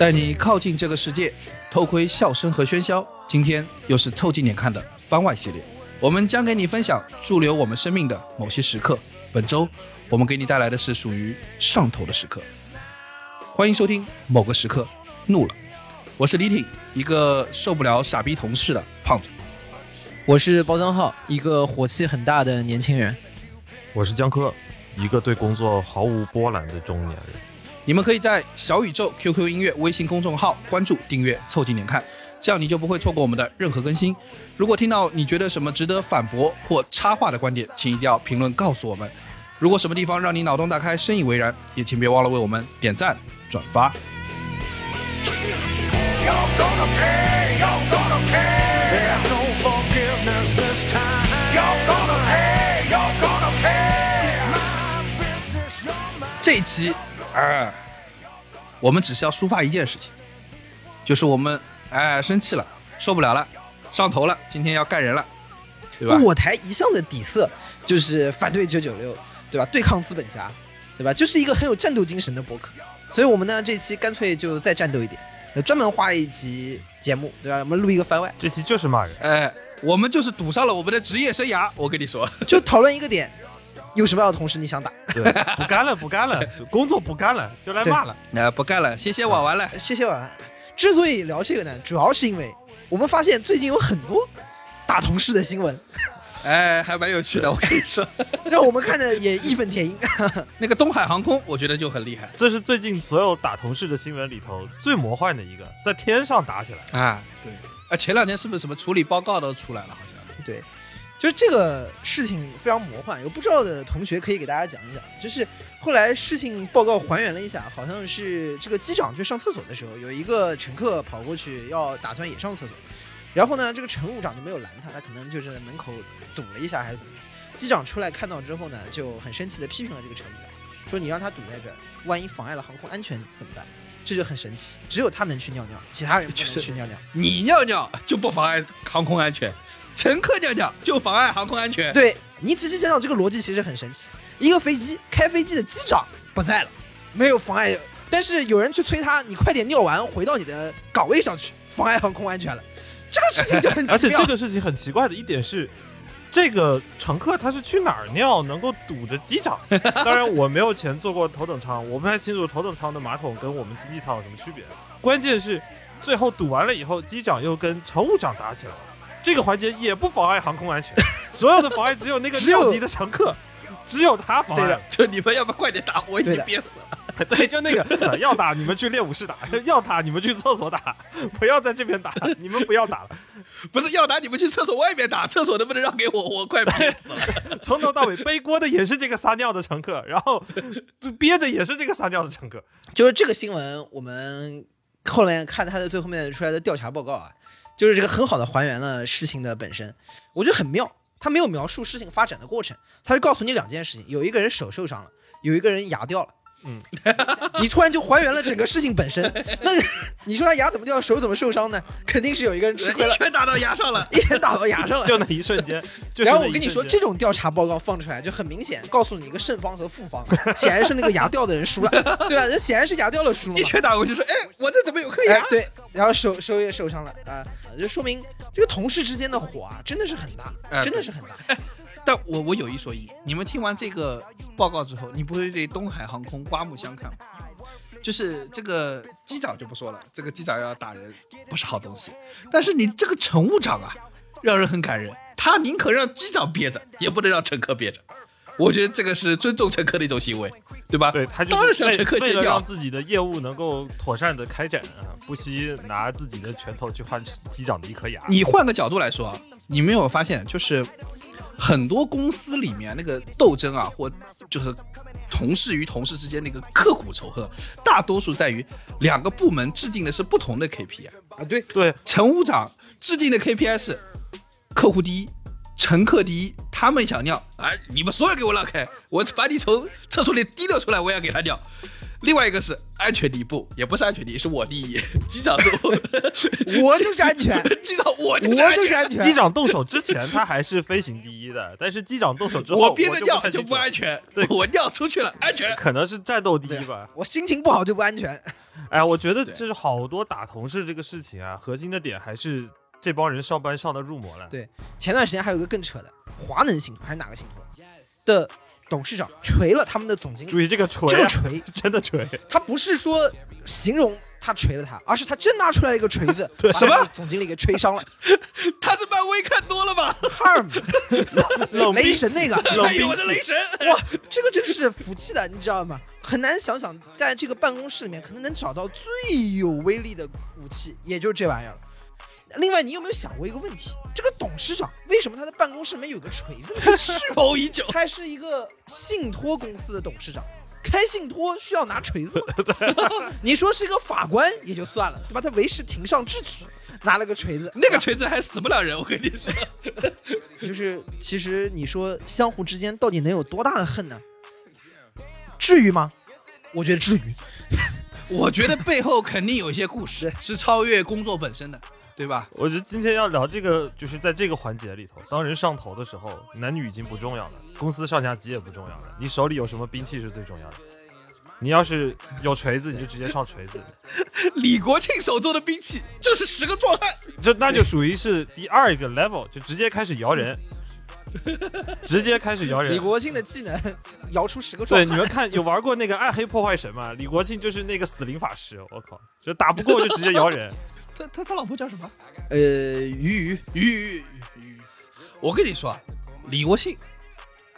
带你靠近这个世界，偷窥笑声和喧嚣。今天又是凑近点看的番外系列，我们将给你分享驻留我们生命的某些时刻。本周我们给你带来的是属于上头的时刻。欢迎收听某个时刻怒了，我是李挺，一个受不了傻逼同事的胖子。我是包装浩，一个火气很大的年轻人。我是江科，一个对工作毫无波澜的中年人。你们可以在小宇宙、QQ 音乐、微信公众号关注、订阅、凑近点看，这样你就不会错过我们的任何更新。如果听到你觉得什么值得反驳或插话的观点，请一定要评论告诉我们。如果什么地方让你脑洞大开、深以为然，也请别忘了为我们点赞、转发。这一期。哎，我们只是要抒发一件事情，就是我们哎生气了，受不了了，上头了，今天要干人了，对吧？我台一向的底色就是反对九九六，对吧？对抗资本家，对吧？就是一个很有战斗精神的博客，所以我们呢这期干脆就再战斗一点，专门花一集节目，对吧？我们录一个番外，这期就是骂人，哎，我们就是赌上了我们的职业生涯，我跟你说，就讨论一个点。有什么样的同事你想打？对，不干了，不干了，工作不干了，就来骂了。哎，不干了，谢谢玩玩了，谢谢玩玩。之所以聊这个呢，主要是因为我们发现最近有很多打同事的新闻，哎，还蛮有趣的。我跟你说，让我们看的也义愤填膺。那个东海航空，我觉得就很厉害。这是最近所有打同事的新闻里头最魔幻的一个，在天上打起来啊！对，啊，前两天是不是什么处理报告都出来了？好像对。就是这个事情非常魔幻，有不知道的同学可以给大家讲一讲。就是后来事情报告还原了一下，好像是这个机长去上厕所的时候，有一个乘客跑过去要打算也上厕所，然后呢，这个乘务长就没有拦他，他可能就是在门口堵了一下还是怎么着。机长出来看到之后呢，就很生气的批评了这个乘务长，说你让他堵在这儿，万一妨碍了航空安全怎么办？这就很神奇，只有他能去尿尿，其他人不能去尿尿。你尿尿就不妨碍航空安全。乘客尿尿就妨碍航空安全。对你仔细想想，这个逻辑其实很神奇。一个飞机开飞机的机长不在了，没有妨碍，但是有人去催他，你快点尿完回到你的岗位上去，妨碍航空安全了。这个事情就很奇妙。而且这个事情很奇怪的一点是，这个乘客他是去哪儿尿能够堵着机长？当然我没有钱坐过头等舱，我不太清楚头等舱的马桶跟我们经济舱有什么区别。关键是最后堵完了以后，机长又跟乘务长打起来了。这个环节也不妨碍航空安全，所有的妨碍只有那个尿急的乘客，只有他妨碍。就你们要不快点打，我已经憋死了。对，就那个 要打你们去练武室打，要打你们去厕所打，不要在这边打，你们不要打了。不是要打你们去厕所外面打，厕所能不能让给我？我快憋死了。从头到尾背锅的也是这个撒尿的乘客，然后憋的也是这个撒尿的乘客。就是这个新闻，我们后面看他的最后面出来的调查报告啊。就是这个很好的还原了事情的本身，我觉得很妙。他没有描述事情发展的过程，他就告诉你两件事情：有一个人手受伤了，有一个人牙掉了。嗯，你突然就还原了整个事情本身。那你说他牙怎么掉，手怎么受伤呢？肯定是有一个人吃亏了，一拳打到牙上了，一拳打到牙上了，就那一瞬间。然后我跟你说，这种调查报告放出来就很明显，告诉你一个胜方和负方，显然是那个牙掉的人输了，对吧？人显然是牙掉了输了。一拳打过去说：“哎，我这怎么有颗牙？”对，然后手手也受伤了啊，就说明这个同事之间的火啊，真的是很大，真的是很大。但我我有一说一，你们听完这个报告之后，你不会对东海航空刮目相看吗？就是这个机长就不说了，这个机长要打人不是好东西。但是你这个乘务长啊，让人很感人，他宁可让机长憋着，也不能让乘客憋着。我觉得这个是尊重乘客的一种行为，对吧？对他当然想乘客先掉，让自己的业务能够妥善的开展啊，不惜拿自己的拳头去换机长的一颗牙。你换个角度来说，你没有发现就是。很多公司里面那个斗争啊，或就是同事与同事之间那个刻骨仇恨，大多数在于两个部门制定的是不同的 KPI 啊。对对，乘务长制定的 KPI 是客户第一，乘客第一。他们想尿，哎，你们所有给我让开，我把你从厕所里提溜出来，我也要给他尿。另外一个是安全第一，步，也不是安全第一，是我第一。机长说，我就是安全。机长，我我就是安全。机长动手之前，他还是飞行第一的，但是机长动手之后，我憋着尿就不安全。对，我尿出去了，安全。可能是战斗第一吧。我心情不好就不安全。哎，我觉得对就是好多打同事这个事情啊，核心的点还是这帮人上班上的入魔了。对前段时间还有一个更扯的，华能信托还是哪个信托的董事长锤了他们的总经理，注意这个锤、啊，这个锤，真的锤，他不是说形容他锤了他，而是他真拿出来一个锤子，对把总经理给锤伤了。他是漫威看多了吧？Harm，雷神那个，哎呦，我的雷神！哇，这个真是服气的，你知道吗？很难想想，在这个办公室里面，可能能找到最有威力的武器，也就是这玩意儿了。另外，你有没有想过一个问题？这个董事长为什么他的办公室里面有个锤子呢？蓄谋已久。他是一个信托公司的董事长，开信托需要拿锤子吗？你说是一个法官也就算了，对吧？他维持庭上秩序，拿了个锤子，那个锤子还死不了人，我跟你说。就是其实你说相互之间到底能有多大的恨呢？至于吗？我觉得至于。我觉得背后肯定有一些故事是超越工作本身的，对吧？我觉得今天要聊这个，就是在这个环节里头，当人上头的时候，男女已经不重要了，公司上下级也不重要了，你手里有什么兵器是最重要的。你要是有锤子，你就直接上锤子，李国庆手中的兵器就是十个壮汉，这那就属于是第二个 level，就直接开始摇人，直接开始摇人。李国庆的技能摇出十个壮汉对，你们看有玩过那个暗黑破坏神吗？李国庆就是那个死灵法师，我靠，就打不过就直接摇人。他他他老婆叫什么？呃，鱼鱼鱼鱼鱼鱼。我跟你说啊，李国庆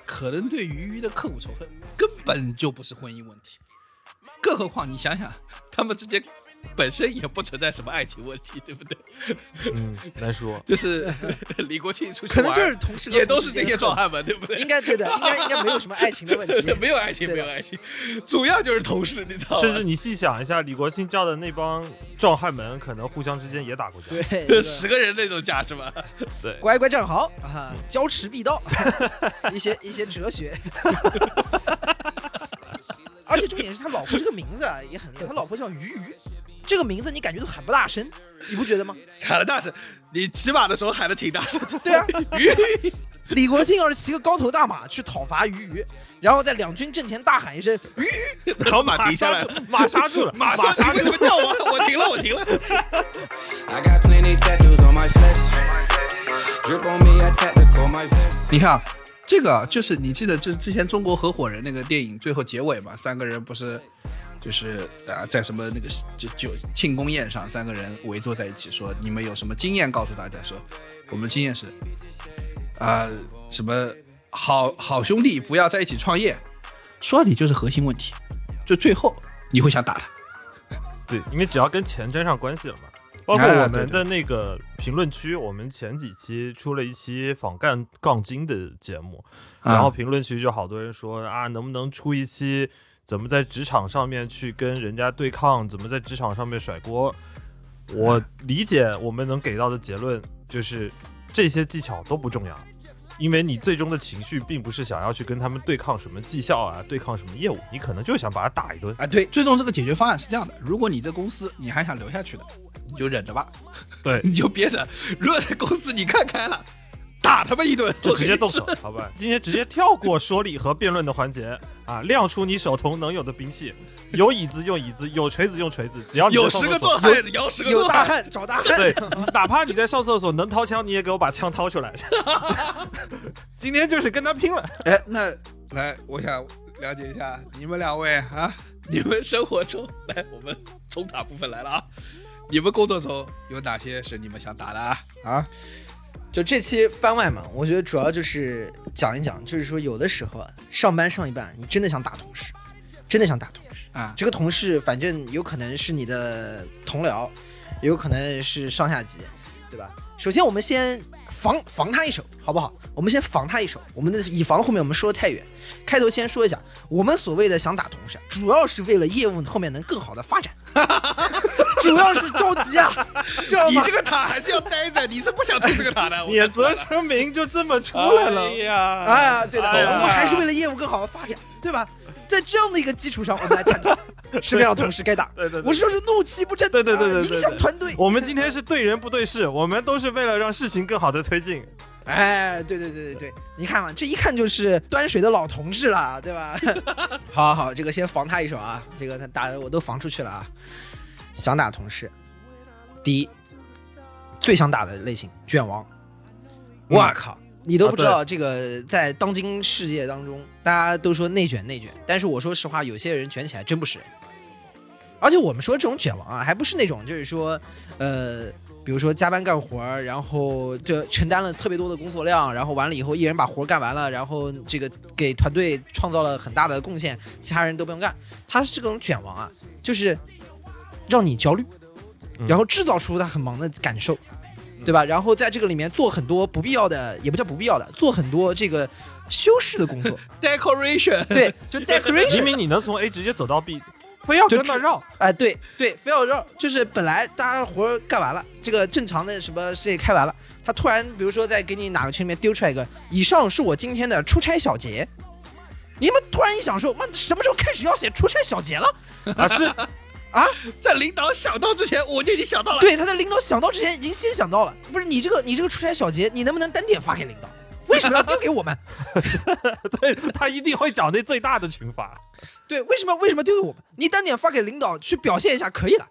可能对鱼鱼的刻骨仇恨根本就不是婚姻问题，更何况你想想，他们之间 本身也不存在什么爱情问题，对不对？嗯，难说。就是 李国庆出去可能就是同事也都是这些壮，汉们，对不对？应该对的，应该应该没有什么爱情的问题。没有爱情，没有爱情，主要就是同事，你知道吗？甚至你细想一下，李国庆叫的那帮壮汉们，可能互相之间也打过架。对，这个十个人那种架是吧？对，乖乖站好啊，交持必到，一些一些哲学。而且重点是他老婆这个名字啊也很厉害，他老婆叫鱼鱼，这个名字你感觉都喊不大声，你不觉得吗？喊的大声，你骑马的时候喊的挺大声的。对啊，鱼李国庆要是骑个高头大马去讨伐鱼鱼，然后在两军阵前大喊一声鱼鱼，然后马停下来刹，住马刹住了，马上刹住了你为什么。叫我？我停了，我停了。I got plenty tattoos on my. 你看啊，这个啊就是你记得，就是之前中国合伙人那个电影最后结尾嘛，三个人不是就是啊在什么那个就就庆功宴上，三个人围坐在一起说，你们有什么经验告诉大家说，我们的经验是啊、什么好好兄弟不要在一起创业，说到底就是核心问题，就最后你会想打他。对，因为只要跟钱沾上关系了嘛。包括哎我们的那个评论区，我们前几期出了一期仿干杠精的节目，然后评论区就好多人说啊，能不能出一期怎么在职场上面去跟人家对抗，怎么在职场上面甩锅？我理解我们能给到的结论就是这些技巧都不重要，因为你最终的情绪并不是想要去跟他们对抗什么绩效啊，对抗什么业务，你可能就想把他打一顿。啊，对，最终这个解决方案是这样的：如果你这公司你还想留下去的，你就忍着吧，对，你就憋着；如果这公司你看开了，打他们一顿，就直接动手好吧？今天直接跳过说理和辩论的环节啊，亮出你手头能有的兵器，有椅子用椅子，有锤子用锤子，只要你有十个壮汉，摇十个有。大汉找大汉。对，哪怕你在上厕所能掏枪，你也给我把枪掏出来。今天就是跟他拼了。哎，那来，我想了解一下你们两位啊，你们生活中来，我们冲塔部分来了啊。你们工作中有哪些是你们想打的啊？啊，就这期番外嘛，我觉得主要就是讲一讲，就是说有的时候啊，上班上一半，你真的想打同事，真的想打同事啊这个同事反正有可能是你的同僚，也有可能是上下级，对吧？首先我们先防防他一手，好不好？我们先防他一手。我们的以防后面我们说的太远，开头先说一下，我们所谓的想打同事，主要是为了业务后面能更好的发展，主要是着急啊，知道吗？你这个塔还是要待着，你是不想出这个塔的。免责声明就这么出来来了。哎呀，哎呀，对我们还是为了业务更好的发展，对吧？在这样的一个基础上，我们来探讨 什么样的同事该打。对对对我是说是怒气不争，对对对对啊对对影响团队。我们今天是对人不对事，我们都是为了让事情更好的推进。哎，对对对对对，你看嘛，这一看就是端水的老同志了，对吧？好好好，这个先防他一手啊，这个他打的我都防出去了啊。想打同事，第一，最想打的类型卷王，嗯我靠！你都不知啊道这个在当今世界当中，大家都说内卷内卷，但是我说实话，有些人卷起来真不是人。而且我们说这种卷王啊，还不是那种就是说，呃，比如说加班干活儿，然后就承担了特别多的工作量，然后完了以后一人把活儿干完了，然后这个给团队创造了很大的贡献，其他人都不用干。他是这种卷王啊，就是让你焦虑，嗯。然后制造出他很忙的感受，对吧？然后在这个里面做很多不必要的，也不叫不必要的，做很多这个修饰的工作，decoration，对，就 decoration 明明你能从 A 直接走到 B，非要跟那绕，哎，对对，非要绕，就是本来大家活干完了，这个正常的什么事业开完了，他突然比如说在给你哪个群里面丢出来一个，以上是我今天的出差小结。你们突然一想说，妈，什么时候开始要写出差小结了？啊是在领导想到之前，我就已经想到了。对，他在领导想到之前已经先想到了，不是你这个你这个出差小结，你能不能单点发给领导？为什么要丢给我们？对他一定会找那最大的群发。对，为什么为什么丢给我们？你单点发给领导去表现一下可以了，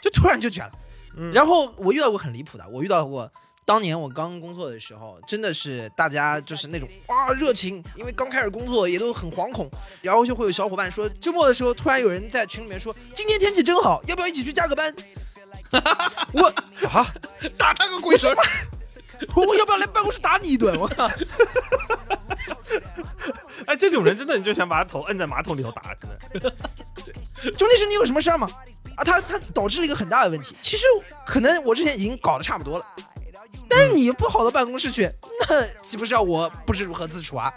就突然就卷了。嗯然后我遇到过很离谱的，我遇到过当年我刚工作的时候，真的是大家就是那种啊热情，因为刚开始工作也都很惶恐，然后就会有小伙伴说，周末的时候突然有人在群里面说，今天天气真好，要不要一起去加个班？我 啊，打他个鬼神！我 我要不要来办公室打你一顿？我靠！哎，这种人真的你就想把他头摁在马桶里头打，真的。兄弟是你有什么事儿吗？啊，他他导致了一个很大的问题。其实可能我之前已经搞得差不多了，但是你不跑到办公室去，那岂不是让我不知如何自处啊？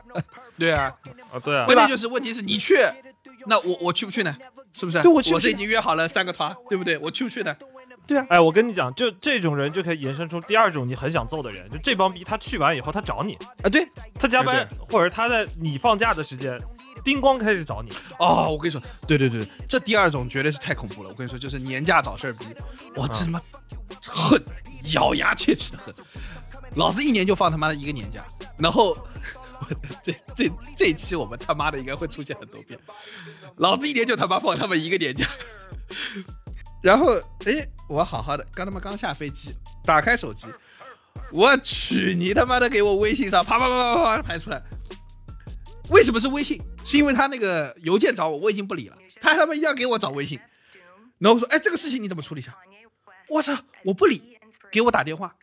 对啊，啊，对啊关键就是问题是你去，那我我去不去呢？是不是？对我去不去我这已经约好了三个团，对不对？我去不去呢？对啊哎，我跟你讲，就这种人就可以延伸出第二种你很想揍的人，就这帮逼他去完以后他找你，啊，对，他加班哎或者他在你放假的时间，叮咣开始找你。哦，我跟你说，对对对，对这第二种绝对是太恐怖了。我跟你说，就是年假找事儿逼，我真他妈恨，咬牙切齿的恨。老子一年就放他妈的一个年假，然后我这这这期我们他妈的应该会出现很多遍。老子一年就他妈放他们一个年假，然后哎，我好好的，刚他妈刚下飞机，打开手机，我去你他妈的给我微信上啪啪啪啪啪啪排出来。为什么是微信？是因为他那个邮件找我，我已经不理了，他他妈一定要给我找微信，然后我说，哎，这个事情你怎么处理一下？我操，我不理，给我打电话，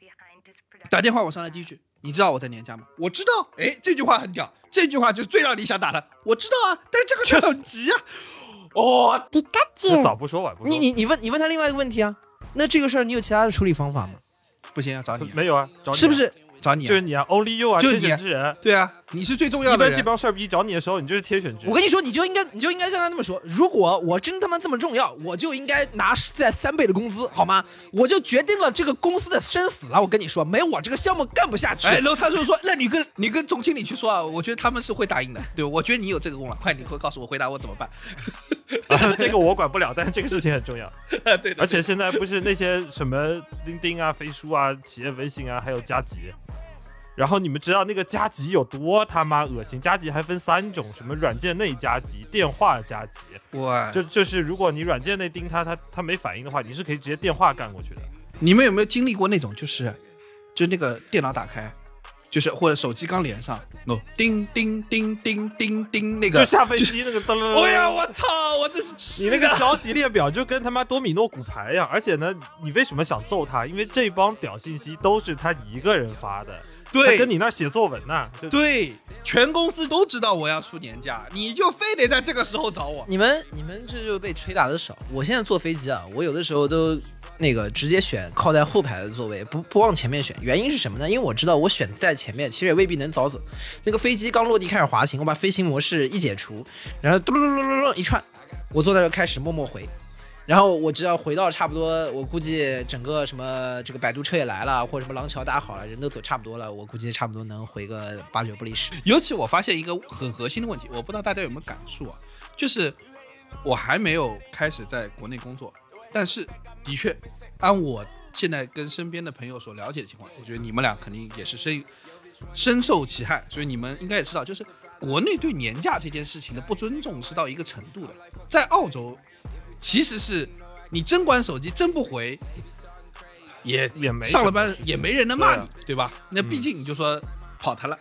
打电话我上来第一句，你知道我在年家吗？我知道，哎，这句话很屌，这句话就最让你想打的，我知道啊，但是这个事很急啊，哦，那早不说晚不说，你你你问你问他另外一个问题啊，那这个事儿你有其他的处理方法吗？不行，啊找你啊，没有啊？找你啊是不？是？找你啊，就是你啊，Only you 啊，就是你天选之人。对啊，你是最重要的人。般这帮事儿逼找你的时候，你就是天选之人。我跟你说，你就应该你就应该跟他那么说，如果我真他妈这么重要，我就应该拿在三倍的工资，好吗？我就决定了这个公司的生死了。我跟你说，没我这个项目干不下去。哎，然后他就说，那你跟你跟总经理去说啊，我觉得他们是会答应的，对，我觉得你有这个功劳，快，你会告诉我回答我怎么办？这个我管不了，但是这个事情很重要。对的，而且现在不是那些什么钉钉啊、飞书啊、企业微信啊，还有加急。然后你们知道那个加急有多他妈恶心？加急还分三种，什么软件内加急、电话加急。哇，就就是如果你软件内盯他，他他没反应的话，你是可以直接电话干过去的。你们有没有经历过那种，就是，就那个电脑打开，就是或者手机刚连上，哦，叮叮叮叮叮叮，那个就下飞机那个噔噔噔。哎呀，我操！我这是你那个消息列表就跟他妈多米诺骨牌一样，而且呢，你为什么想揍他？因为这帮屌信息都是他一个人发的，他对跟你那写作文呢。就对，全公司都知道我要出年假，你就非得在这个时候找我。你们你们这就被捶打的少。我现在坐飞机啊，我有的时候都那个直接选靠在后排的座位，不不往前面选。原因是什么呢？因为我知道我选在前面，其实也未必能早走。那个飞机刚落地开始滑行，我把飞行模式一解除，然后嘟噜噜噜噜噜一串，我坐在这开始默默回。然后我只要回到差不多，我估计整个什么这个摆渡车也来了，或者什么廊桥搭好了，人都走差不多了，我估计差不多能回个八九不离十。尤其我发现一个很核心的问题，我不知道大家有没有感触啊，就是我还没有开始在国内工作，但是的确，按我现在跟身边的朋友所了解的情况，我觉得你们俩肯定也是深深受其害，所以你们应该也知道，就是国内对年假这件事情的不尊重是到一个程度的。在澳洲，其实是你真关手机真不回，也也没上了班也没人能骂你，对吧？那毕竟你就说跑他了。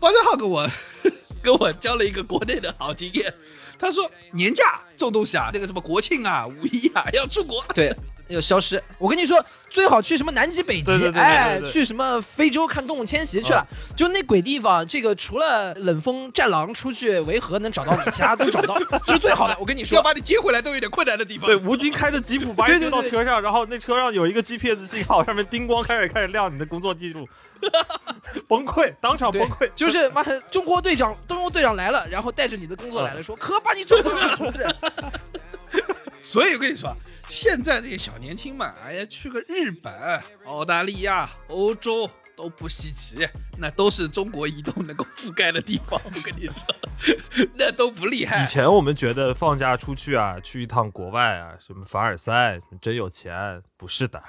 包家浩跟我 跟我交了一个国内的好经验，他说年假这种东西啊，那个什么国庆啊、五一啊要出国，对，要消失。我跟你说，最好去什么南极、北极，对对对对哎，去什么非洲看动物迁徙去了。就那鬼地方，这个除了冷风战狼出去维和能找到你，其他都找不到，这是最好的。我跟你说，要把你接回来都有点困难的地方。对，吴京开的吉普把你丢到车上，然后那车上有一个 GPS 信号，上面叮咣开始开始亮你的工作记录，崩溃，当场崩溃。就是妈的，中国队长，中国队长来了，然后带着你的工作来了，说可把你找到了，同志。所以我跟你说啊，现在这些小年轻嘛，哎呀，去个日本、澳大利亚、欧洲都不稀奇，那都是中国移动能够覆盖的地方。我跟你说，那都不厉害以。前我们觉得放假出去啊，去一趟国外啊，什么凡尔赛，真有钱，不是的，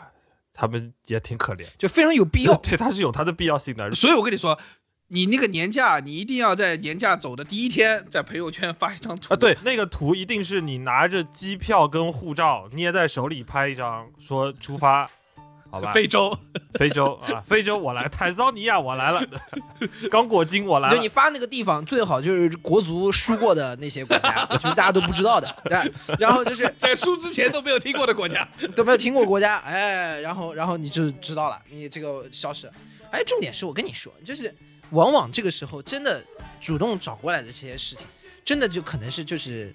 他们也挺可怜。就非常有必要。对，它是有它的必要性的。所以我跟你说，你那个年假，你一定要在年假走的第一天，在朋友圈发一张图啊，对，那个图一定是你拿着机票跟护照捏在手里拍一张，说出发，好吧？非洲，非洲啊，非洲我来，坦桑尼亚我来了，刚果金我来了就你。发那个地方，最好就是国足输过的那些国家，就是大家都不知道的，对。然后就是 在输之前都没有听过的国家。都没有听过国家，哎，然后然后你就知道了，你这个消失了。哎，重点是我跟你说，就是往往这个时候真的主动找过来的这些事情，真的就可能是就是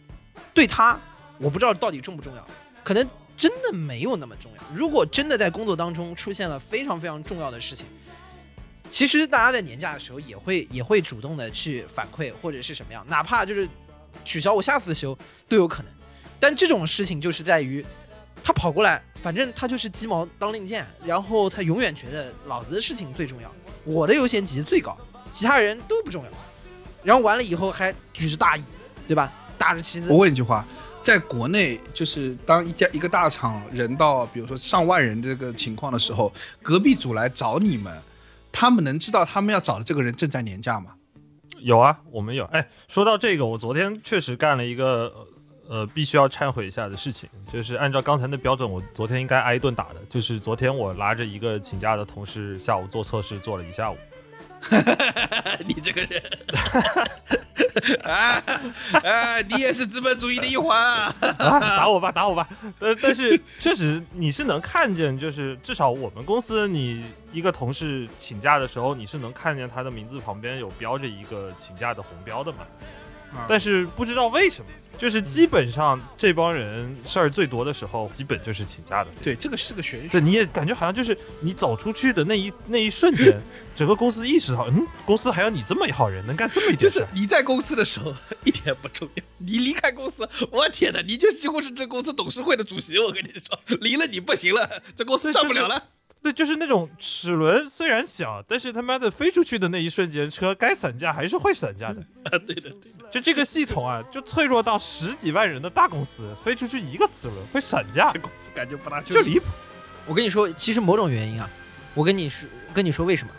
对他，我不知道到底重不重要，可能真的没有那么重要。如果真的在工作当中出现了非常非常重要的事情，其实大家在年假的时候也会 也会主动的去反馈或者是什么样，哪怕就是取消我下次休都有可能。但这种事情就是在于他跑过来，反正他就是鸡毛当令箭，然后他永远觉得老子的事情最重要，我的优先级最高，其他人都不重要。然后完了以后还举着大义，对吧？打着旗子我，问一句话，在国内，就是当一家一个大厂人到，比如说上万人这个情况的时候，隔壁组来找你们，他们能知道他们要找的这个人正在年假吗？有啊，我们有。哎，说到这个，我昨天确实干了一个呃必须要忏悔一下的事情，就是按照刚才的标准，我昨天应该挨一顿打的。就是昨天我拉着一个请假的同事，下午做测试做了一下午。你这个人，啊啊，你也是资本主义的一环啊！啊，打我吧，打我吧。但，但是确实你是能看见，就是至少我们公司，你一个同事请假的时候，你是能看见他的名字旁边有标着一个请假的红标的嘛。啊但是不知道为什么，就是基本上这帮人事儿最多的时候，基本就是请假的。对，这个是个玄学。对，你也感觉好像就是你走出去的那一那一瞬间，整个公司意识到，嗯，公司还有你这么一号人，能干这么一就件事你在公司的时候一点不重要，你离开公司，我天哪，你就几乎是这公司董事会的主席。我跟你说，离了你不行了，这公司对就是转不了了。对，就是那种齿轮虽然小，但是他妈的飞出去的那一瞬间，车该散架还是会散架的。啊，对的，对的。就这个系统啊，就脆弱到十几万人的大公司，飞出去一个齿轮会散架这，公司感觉不大就离谱。我跟你说，其实某种原因啊，我跟你说跟你说为什么，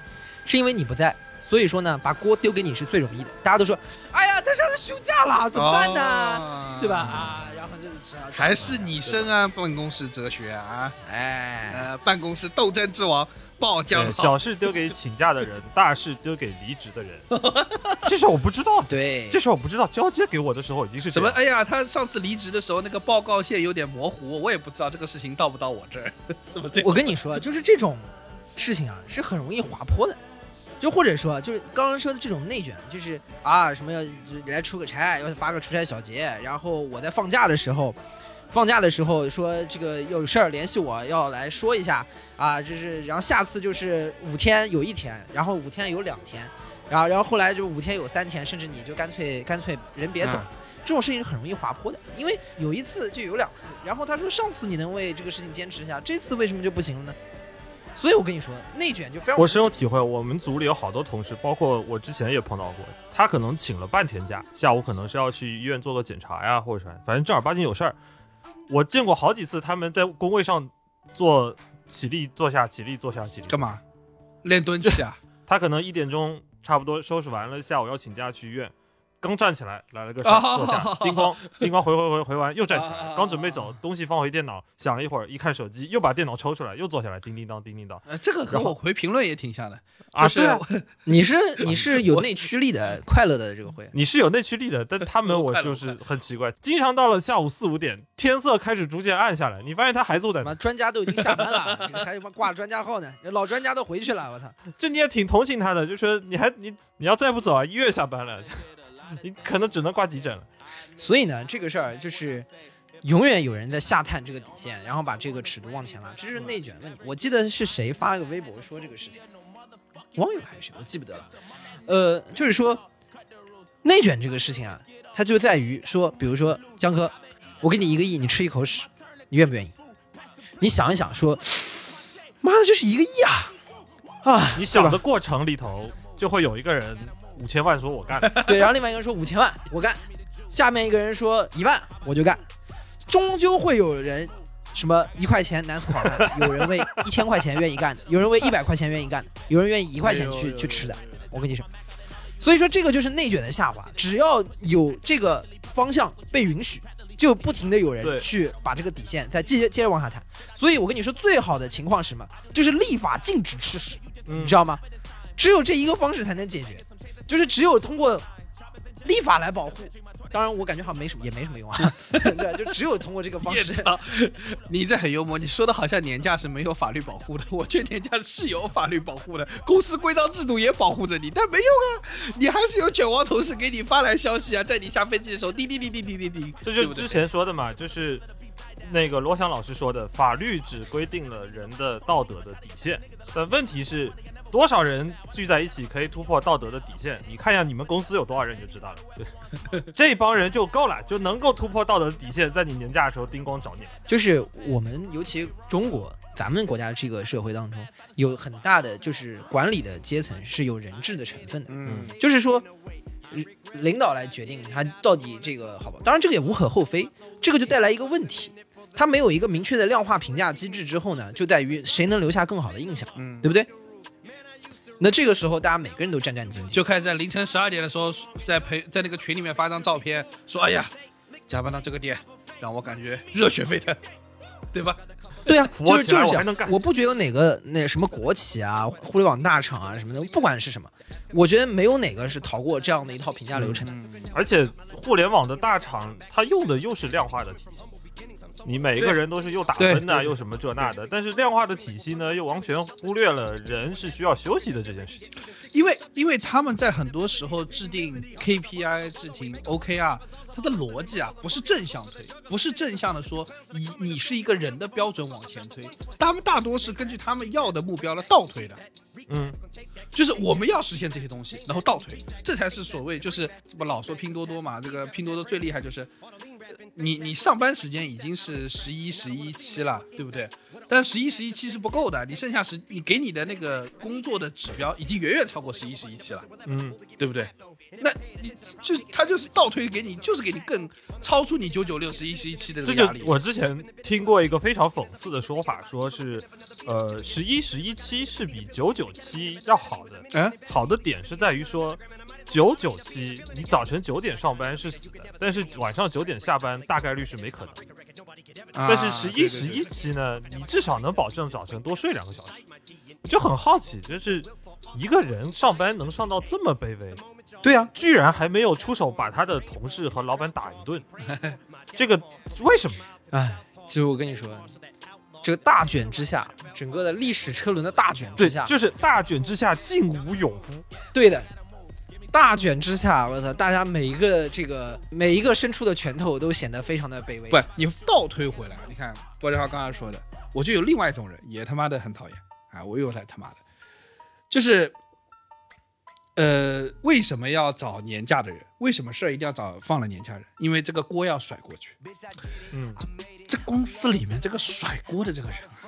是因为你不在，所以说呢，把锅丢给你是最容易的。大家都说，哎呀，他上次休假了，怎么办呢？哦对吧？？还是你深谙办公室哲学啊？哎，呃，办公室斗争之王爆江对，号。小事丢给请假的人，大事丢给离职的人。这事我不知道，对，这事我不知道。交接给我的时候已经是什么？哎呀，他上次离职的时候，那个报告线有点模糊，我也不知道这个事情到不到我这儿，是不是？我跟你说，就是这种事情啊，是很容易滑坡的。就或者说，就是刚刚说的这种内卷，就是啊，什么要来出个差，要发个出差小结，然后我在放假的时候，放假的时候说这个有事儿联系我，要来说一下啊，就是然后下次就是五天有一天，然后五天有两天，然后然后后来就五天有三天，甚至你就干脆干脆人别走。嗯这种事情是很容易滑坡的，因为有一次就有两次，然后他说上次你能为这个事情坚持一下，这次为什么就不行了呢？所以我跟你说，内卷就非常我深有体会，我们组里有好多同事，包括我之前也碰到过，他可能请了半天假，下午可能是要去医院做个检查呀，或者啥，反正正儿八经有事儿。我见过好几次他们在工位上做起立坐下，起立坐下，起立。干嘛？练蹲起啊？他可能一点钟差不多收拾完了，下午要请假去医院，刚站起来来了个坐下，叮咣 叮咣回回回回完又站起来，刚准备走，东西放回电脑，想了一会儿，一看手机，又把电脑抽出来，又坐下来，叮叮当叮叮当呃，这个和然后我回评论也挺像的，啊，是对啊，你是你是有内驱力的，快乐的这个会。你是有内驱力的，但他们我就是很奇怪，经常到了下午四五点，天色开始逐渐暗下来，你发现他还坐在专家都已经下班了，这 个还他妈挂专家号呢，老专家都回去了，我操！这你也挺同情他的，就说你还你你要再不走啊，医院下班了，你可能只能挂急诊了。所以呢，这个事儿就是永远有人在下探这个底线，然后把这个尺度往前拉，这就是内卷问题。我记得是谁发了个微博说这个事情，网友还是谁，我记不得了。呃，就是说内卷这个事情啊，它就在于说，比如说江哥，我给你一个亿，你吃一口屎，你愿不愿意？你想一想，说，妈的，这是一个亿啊！啊，你想的过程里头，就会有一个人五千万说我干的，对，然后另外一个人说五千万我干，下面一个人说一万我就干，终究会有人什么一块钱难死好汉，有人为一千块钱愿意干的，有人为一百块钱愿意干的，有人愿意一块钱去去吃的。我跟你说，所以说这个就是内卷的下滑，只要有这个方向被允许。就不停的有人去把这个底线再接接着往下探，所以我跟你说，最好的情况是什么？就是立法禁止吃屎。嗯你知道吗？只有这一个方式才能解决，就是只有通过立法来保护。当然，我感觉好像没什么，也没什么用啊。对，就只有通过这个方 式。你这很幽默。你说的好像年假是没有法律保护的，我觉得年假是有法律保护的，公司规章制度也保护着你，但没用啊，你还是有卷王同事给你发来消息啊，在你下飞机的时候，滴滴滴滴滴滴滴，这就之前说的嘛，就是那个罗翔老师说的，法律只规定了人的道德的底线，但问题是。多少人聚在一起可以突破道德的底线？你看一下你们公司有多少人你就知道了。对，这帮人就够了，就能够突破道德的底线，在你年假的时候叮咣找你。就是我们，尤其中国，咱们国家这个社会当中，有很大的就是管理的阶层是有人治的成分的。嗯，就是说，领领导来决定他到底这个好不好。当然，这个也无可厚非，这个就带来一个问题，他没有一个明确的量化评价机制之后呢，就在于谁能留下更好的印象，嗯对不对？那这个时候，大家每个人都战战兢兢，就开始在凌晨十二点的时候，在陪在那个群里面发张照片，说：“哎呀，加班到这个点，让我感觉热血沸腾，对吧？对啊，就是就是这样我还能干我不觉得有哪个那什么国企啊、互联网大厂啊什么的，不管是什么，我觉得没有哪个是逃过这样的一套评价流程的。而且互联网的大厂，它用的又是量化的体系，你每一个人都是又打分对对呐，又什么这那的，但是量化的体系呢，又完全忽略了人是需要休息的这件事情。因为因为他们在很多时候制定 KPI、制定 OKR，它的逻辑啊不是正向推，不是正向的说以你是一个人的标准往前推，他们大多是根据他们要的目标来倒推的。嗯，就是我们要实现这些东西，然后倒推，这才是所谓就是不老说拼多多嘛，这个拼多多最厉害就是，你你上班时间已经是十一十一期了，对不对？但十一十一期是不够的，你剩下十你给你的那个工作的指标已经远远超过十一十一期了，嗯，对不对？那你就他就是倒推给你，就是给你更超出你九九六十一十一期的这个压力。我之前听过一个非常讽刺的说法，说是，呃，十一十一期是比九九七要好的。嗯，好的点是在于说，九九七你早晨九点上班是死的，但是晚上九点下班大概率是没可能的。但是十一十一期呢，你至少能保证早晨多睡两个小时。我就很好奇，就是一个人上班能上到这么卑微，对啊，居然还没有出手把他的同事和老板打一顿，这个为什么？哎，就是我跟你说，这个大卷之下，整个的历史车轮的大卷，之下，就是大卷之下竟无勇夫。对的，大卷之下，我操，大家每一个这个每一个伸出的拳头都显得非常的卑微。不，你倒推回来，你看波正浩刚刚说的，我就有另外一种人，也他妈的很讨厌啊！我又来他妈的，就是，呃，为什么要找年假的人？为什么事儿一定要找放了年假人？因为这个锅要甩过去。嗯，这公司里面这个甩锅的这个人啊，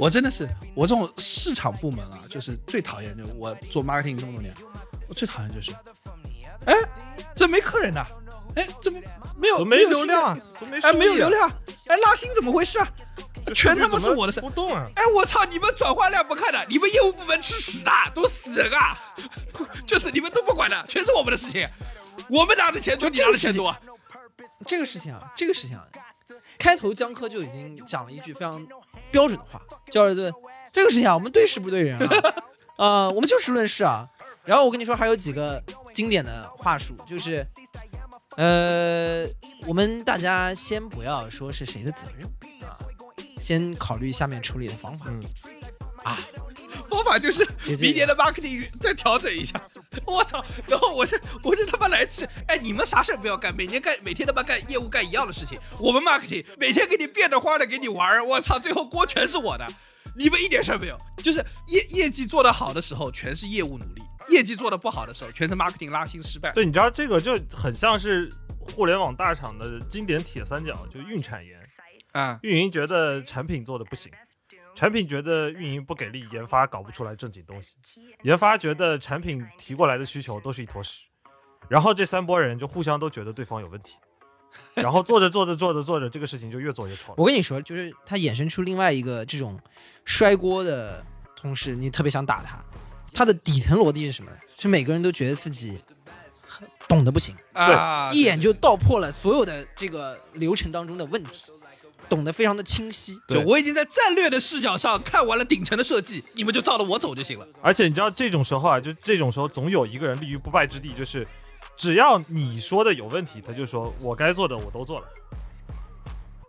我真的是，我这种市场部门啊，就是最讨厌，就我做 marketing 这么多年，我最讨厌就是，哎，这没客人呐、哎，怎么没有没有流量啊？怎么没哎，没有流量，哎，拉新怎么回事啊？全他妈是我的事。不动啊！哎，我操！你们转化量不看的，你们业务部门吃屎的，都死人啊！就是你们都不管的，全是我们的事情。我们拿的钱多，你拿的钱多啊。这个事情啊，这个事情啊，开头江科就已经讲了一句非常标准的话，叫做这个事情啊，我们对事不对人啊，呃，我们就事论事啊。然后我跟你说，还有几个经典的话术，就是，呃，我们大家先不要说是谁的责任啊，先考虑下面处理的方法。嗯啊，方法就是明年的 marketing 再调整一下。我操！然后我这我这他妈来气！哎，你们啥事儿不要干，每年干每天他妈干业务干一样的事情。我们 marketing 每天给你变着花的给你玩儿，我操！最后锅全是我的，你们一点事儿没有。就是业业绩做得好的时候，全是业务努力；业绩做得不好的时候，全是 marketing 拉新失败。对，你知道这个就很像是互联网大厂的经典铁三角，就运产研。啊，运营觉得产品做的不行，产品觉得运营不给力，研发搞不出来正经东西，研发觉得产品提过来的需求都是一坨屎，然后这三拨人就互相都觉得对方有问题，然后做着做着做着做着，这个事情就越做越丑了。我跟你说，就是他衍生出另外一个这种摔锅的同事，你特别想打他。他的底层逻辑是什么呢？是每个人都觉得自己很懂得不行，啊，一眼就道破了所有的这个流程当中的问题，懂得非常的清晰。就我已经在战略的视角上看完了顶层的设计，你们就照着我走就行了。而且你知道这种时候啊，就这种时候总有一个人立于不败之地，就是只要你说的有问题，他就说我该做的我都做了。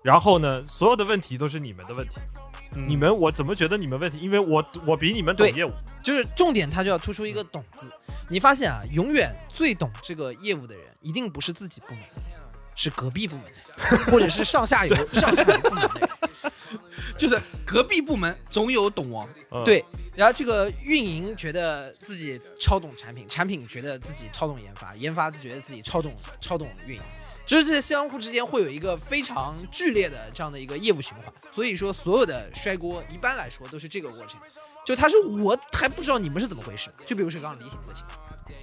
然后呢，所有的问题都是你们的问题，嗯你们我怎么觉得你们问题？因为我我比你们懂业务，就是重点，他就要突出一个“懂”字。你发现啊，永远最懂这个业务的人，一定不是自己部门的，是隔壁部门的，或者是上下游上下游部门的。就是隔壁部门总有懂王，嗯、对，然后这个运营觉得自己超懂产品，产品觉得自己超懂研发，研发自觉得自己超懂超懂运营，就是这相互之间会有一个非常剧烈的这样的一个业务循环。所以说，所有的摔锅一般来说都是这个过程。就他说我还不知道你们是怎么回事，就比如说刚刚李挺这个情况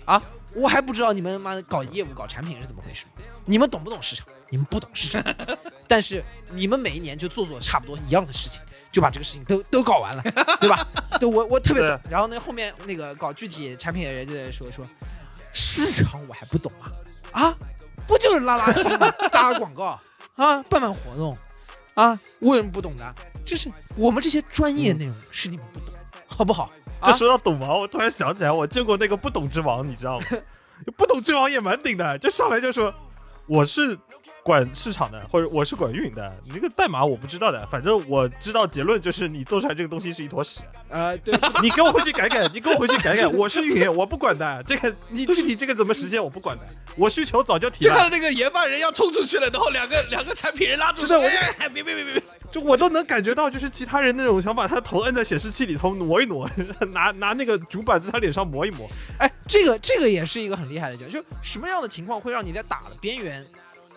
啊，我还不知道你们妈的搞业务搞产品是怎么回事，你们懂不懂市场？你们不懂市场，但是你们每一年就做做差不多一样的事情，就把这个事情都都搞完了，对吧？对我我特别懂。然后呢，后面那个搞具体产品的人就在说说，市场我还不懂啊啊，不就是拉拉新闻、打打广告 啊、办办活动啊，我有什么不懂的？就是我们这些专业内容是你们不懂，好不好？这说到懂王，我突然想起来，我见过那个不懂之王，你知道吗？不懂之王也蛮顶的，就上来就说我是管市场的，或者我是管运营的，你这个代码我不知道的，反正我知道结论就是你做出来这个东西是一坨屎，呃，对，你给我回去改改，你给我回去改改，我是运营，我不管的，这个你具体这个怎么实现我不管的，我需求早就提了，就看到那个研发人要冲出去了，然后两个两个产品人拉住说，我就哎哎别别别别别，就我都能感觉到，就是其他人那种想把他头摁在显示器里头挪一挪，拿拿那个主板在他脸上磨一磨，哎，这个这个也是一个很厉害的点，就什么样的情况会让你在打的边缘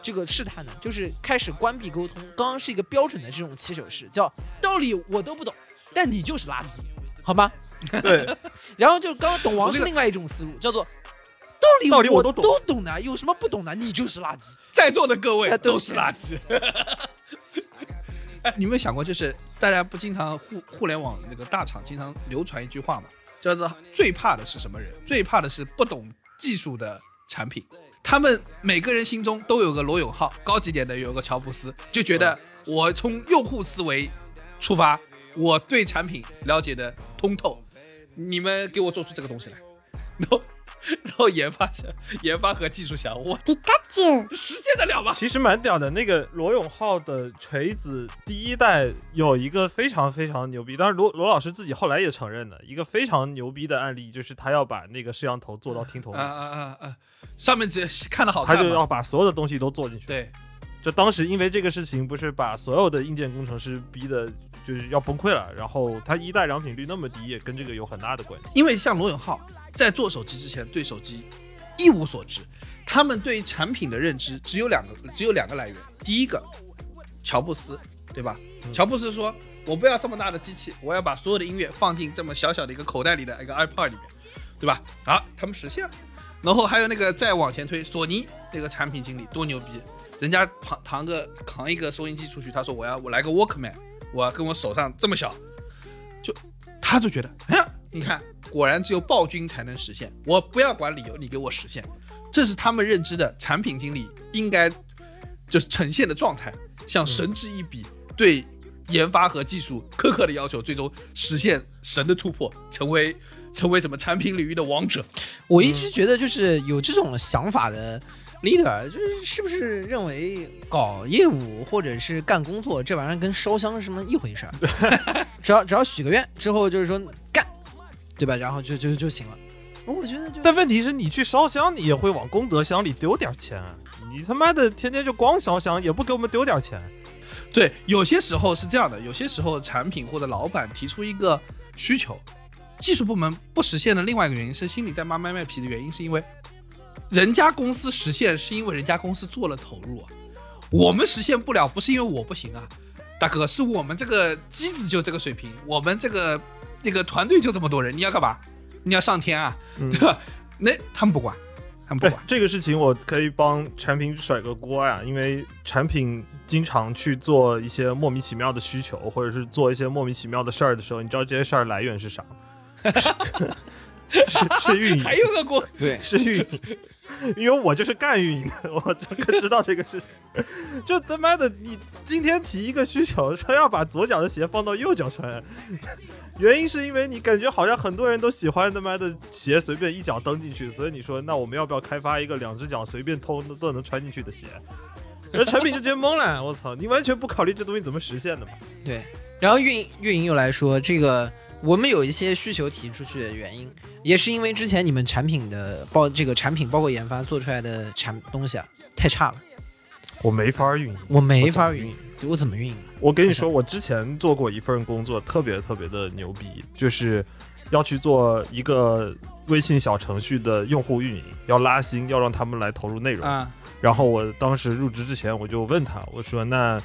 这个试探呢？就是开始关闭沟通。刚刚是一个标准的这种起手式，叫道理我都不懂，但你就是垃圾，好吗？对，然后就刚刚懂王是另外一种思路，叫做道理我道理我都懂都懂的，有什么不懂的？你就是垃圾。在座的各位都是垃圾。哎，你有没有想过，就是大家不经常互互联网那个大厂经常流传一句话嘛，叫做最怕的是什么人？最怕的是不懂技术的产品。他们每个人心中都有个罗永浩，高级点的有个乔布斯，就觉得我从用户思维出发，我对产品了解的通透，你们给我做出这个东西来，然 后然后研发想研发和技术想，我ピカチュウ。实现得了吗？其实蛮屌的。那个罗永浩的锤子第一代有一个非常非常牛逼，当然罗罗老师自己后来也承认了一个非常牛逼的案例，就是他要把那个摄像头做到听筒里啊，啊啊啊！上面只看的好他看嘛，就要把所有的东西都做进去。对，就当时因为这个事情，不是把所有的硬件工程师逼的，就是要崩溃了。然后他一代良品率那么低，也跟这个有很大的关系。因为像罗永浩 在做手机之前对手机一无所知，他们对于产品的认知只有两个，只有两个来源。第一个，乔布斯，对吧？嗯乔布斯说：“我不要这么大的机器，我要把所有的音乐放进这么小小的一个口袋里的一个 iPod 里面，对吧？”啊，他们实现了。然后还有那个再往前推，索尼那个产品经理多牛逼，人家扛扛个扛一个收音机出去，他说我要我来个 Walkman，我跟我手上这么小，就他就觉得，哎呀，你看，果然只有暴君才能实现。我不要管理由，你给我实现，这是他们认知的产品经理应该就是呈现的状态，像神之一笔，对研发和技术苛刻的要求，最终实现神的突破，成为成为什么产品领域的王者。我一直觉得就是有这种想法的 leader，就是是不是认为搞业务或者是干工作这玩意儿跟烧香是什么一回事儿？只要只要许个愿之后就是说干，对吧？然后就就就行了。我觉得就但问题是你去烧香，你也会往功德箱里丢点钱啊。你他妈的天天就光烧香，也不给我们丢点钱。对，有些时候是这样的，有些时候产品或者老板提出一个需求，技术部门不实现的另外一个原因是心里在骂卖卖皮的原因，是因为人家公司实现是因为人家公司做了投入啊，我们实现不了不是因为我不行啊，大哥是我们这个机子就这个水平，我们这个这个团队就这么多人，你要干嘛？你要上天啊，对吧？那他们不管，他们不对管。这个事情，我可以帮产品甩个锅呀，因为产品经常去做一些莫名其妙的需求，或者是做一些莫名其妙的事儿的时候，你知道这些事儿来源是啥？是是运营，还有个锅，对，是运营，因为我就是干运营的，我这个知道这个事情。就他妈的，你今天提一个需求，说要把左脚的鞋放到右脚穿，原因是因为你感觉好像很多人都喜欢他妈的鞋随便一脚蹬进去，所以你说那我们要不要开发一个两只脚随便通都能穿进去的鞋？然后产品就直接懵了，我操，你完全不考虑这东西怎么实现的嘛？对，然后运运营又来说，这个我们有一些需求提出去的原因，也是因为之前你们产品的包这个产品包括研发做出来的产东西啊太差了，我没法运营。我没法运营我怎么运营，我怎么运营？我跟你说，我之前做过一份工作，特别特别的牛逼，就是要去做一个微信小程序的用户运营，要拉新，要让他们来投入内容。啊，然后我当时入职之前，我就问他，我说：“那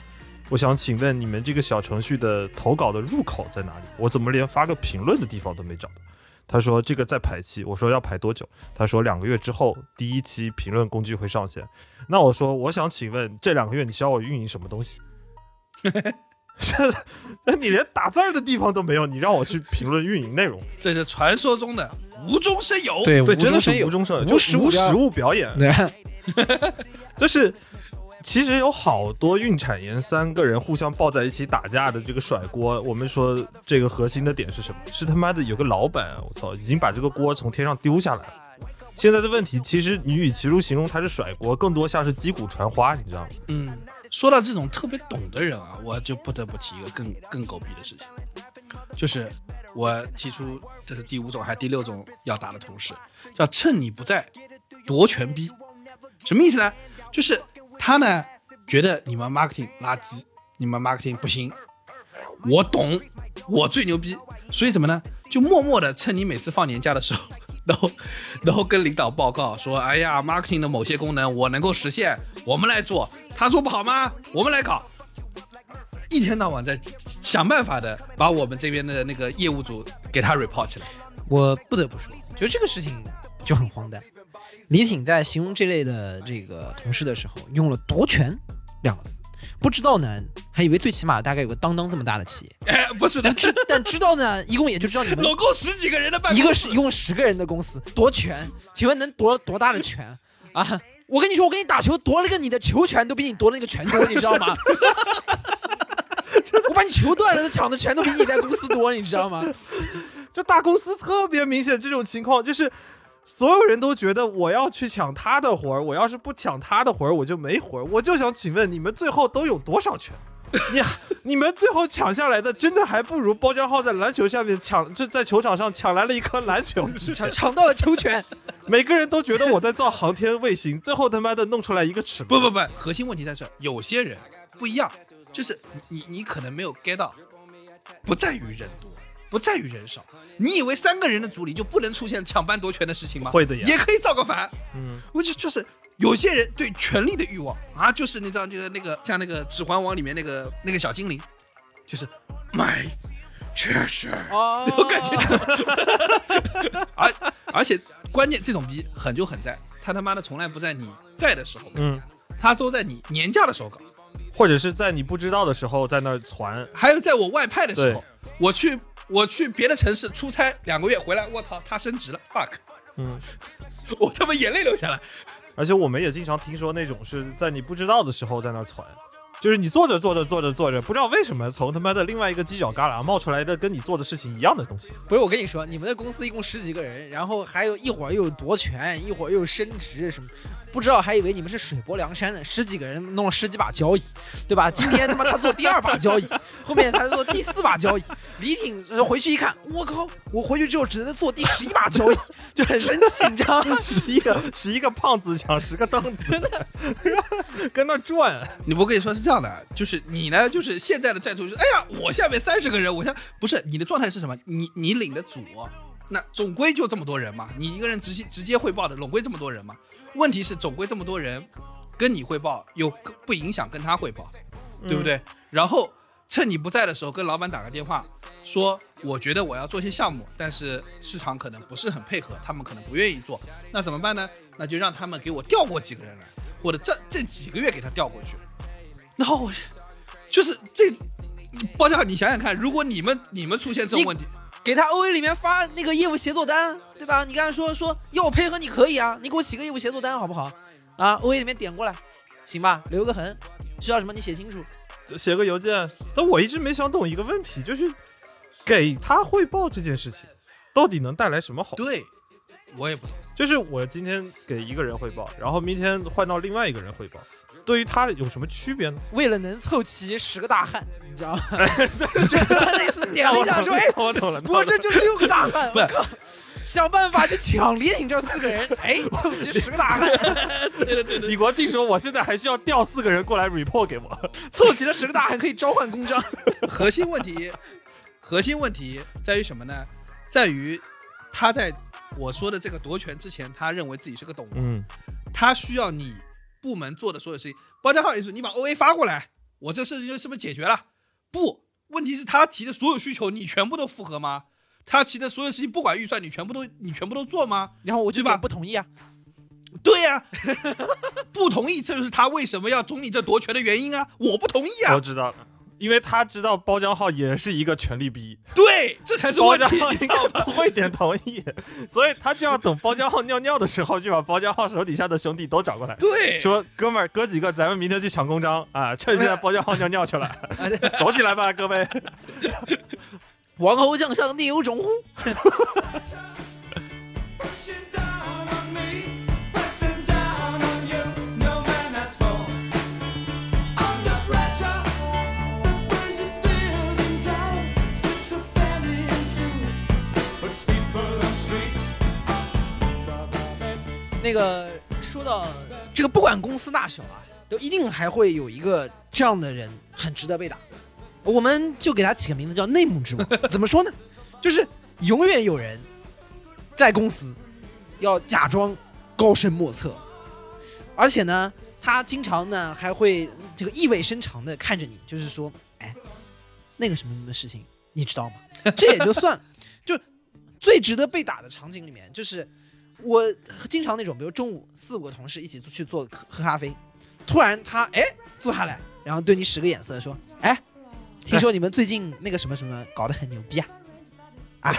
我想请问你们这个小程序的投稿的入口在哪里？我怎么连发个评论的地方都没找到？”他说：“这个在排期。”我说：“要排多久？”他说：“两个月之后，第一期评论工具会上线。”那我说：“我想请问，这两个月你需要我运营什么东西？”是，那你连打字儿的地方都没有，你让我去评论运营内容？这是传说中的无中生有。对对，真的是无中生有，无实物表实物表演。对，就是其实有好多孕产研三个人互相抱在一起打架的这个甩锅，我们说这个核心的点是什么？是他妈的有个老板，我操，已经把这个锅从天上丢下来了。现在的问题，其实你与其如形容他是甩锅，更多像是击鼓传花，你知道吗？嗯，说到这种特别懂的人啊，我就不得不提一个更更狗逼的事情，就是我提出这是第五种还是第六种要打的同事，叫趁你不在夺权逼，什么意思呢？就是他呢觉得你们 marketing 垃圾，你们 marketing 不行，我懂，我最牛逼，所以怎么呢？就默默的趁你每次放年假的时候。然后，然后跟领导报告说：“哎呀，marketing 的某些功能我能够实现，我们来做。他做不好吗？我们来搞。”一天到晚在想办法的把我们这边的那个业务组给他 report 起来。我不得不说，就这个事情就很荒诞。李挺在形容这类的这个同事的时候，用了“夺权”两个字。不知道呢，还以为最起码大概有个当当这么大的企业，哎，不是的但，知但知道呢，一共也就知道你们 拢共十几个人的办公室，一个是一共十个人的公司夺权，请问能夺多大的权啊？我跟你说，我跟你打球夺了个你的球权都比你夺了那个权多，你知道吗？我把你球断了，抢的权都比你在公司多，你知道吗？就大公司特别明显这种情况，就是所有人都觉得我要去抢他的活儿，我要是不抢他的活儿，我就没活儿。我就想请问你们最后都有多少权？你 你们最后抢下来的，真的还不如包浆浩在篮球下面抢，就在球场上抢来了一颗篮球。抢抢到了球权，每个人都觉得我在造航天卫星，最后他妈的弄出来一个尺不不不，核心问题在这儿，有些人不一样，就是你你可能没有 get 到，不在于人多，不在于人少。你以为三个人的组里就不能出现抢班夺权的事情吗？会的呀也可以造个反。嗯，我就就是有些人对权力的欲望啊，就是你知道，就是那个像那个《指环王》里面那个那个小精灵，就是买确实，哦我感觉 而而且关键这种逼狠就狠在，他他妈的从来不在你在的时候，嗯，他都在你年假的时候搞。或者是在你不知道的时候在那儿传，还有在我外派的时候，我去我去别的城市出差两个月回来，我操，他升职了，fuck，嗯，我他妈眼泪流下来。而且我们也经常听说那种是在你不知道的时候在那儿传，就是你做着做着做着做着，不知道为什么从他妈的另外一个犄角旮旯冒出来的跟你做的事情一样的东西。不是我跟你说，你们的公司一共十几个人，然后还有一会儿又有夺权，一会儿又有升职什么，不知道还以为你们是水泊梁山呢。十几个人弄了十几把交椅，对吧？今天他妈他做第二把交椅，后面他做第四把交椅。李挺呃回去一看，我靠，我回去之后只能做第十一把交椅，就很生气，你知道吗？十一个十一个胖子抢十个凳子，跟那转。你不跟你说是这样的，就是你呢，就是现在的战术就是，哎呀，我下面三十个人，我下不是你的状态是什么？你你领的组，那总归就这么多人嘛，你一个人直接直接汇报的，总归这么多人嘛。问题是总归这么多人跟你汇报，又不影响跟他汇报，对不对？然后趁你不在的时候，跟老板打个电话，说我觉得我要做些项目，但是市场可能不是很配合，他们可能不愿意做，那怎么办呢？那就让他们给我调过几个人来，或者这这几个月给他调过去。然后我就是这，包家，你想想看，如果你们你们出现这种问题，给他 O A 里面发那个业务协作单，对吧？你刚才说说要我配合你可以啊，你给我起个业务协作单好不好？啊，O A 里面点过来，行吧？留个痕，需要什么你写清楚。写个邮件，但我一直没想懂一个问题，就是给他汇报这件事情，到底能带来什么好处？对我也不懂。就是我今天给一个人汇报，然后明天换到另外一个人汇报，对于他有什么区别呢？为了能凑齐十个大汉，你知道吗？这类似点了一下说，哎，我懂了，我这就六个大汉，我靠，想办法去抢李挺这四个人，哎，凑齐十个大汉，对对对对，李国庆说，我现在还需要调四个人过来 report 给我。凑齐了十个大汉可以召唤公章。核心问题，核心问题在于什么呢？在于他在我说的这个夺权之前，他认为自己是个懂王，嗯，他需要你部门做的所有事情。包家浩也是，你把 OA 发过来，我这事情就是不是解决了？不，问题是他提的所有需求，你全部都符合吗？他提的所有事情，不管预算，你全部都你全部都做吗？然后我就把不同意啊，对呀、不同意，这就是他为什么要总理这夺权的原因啊！我不同意啊！我知道了，因为他知道包浆浩也是一个权力逼，对，这才是包浆浩应？该不会点同意，所以他就要等包浆浩尿尿的时候，就把包浆浩手底下的兄弟都找过来。对，说哥们儿，哥几个，咱们明天去抢公章啊！趁现在包浆浩尿尿去了，走起来吧，各位！王侯将相宁有种乎？那个说到这个，不管公司大小啊，都一定还会有一个这样的人，很值得被打。我们就给他起个名字叫内幕之王。怎么说呢？就是永远有人在公司要假装高深莫测，而且呢，他经常呢还会这个意味深长的看着你，就是说，哎，那个什么什么事情你知道吗？这也就算了，就最值得被打的场景里面，就是我经常那种，比如中午四五个同事一起去做喝喝咖啡，突然他哎坐下来，然后对你使个眼色说，哎，听说你们最近那个什么什么搞得很牛逼啊，啊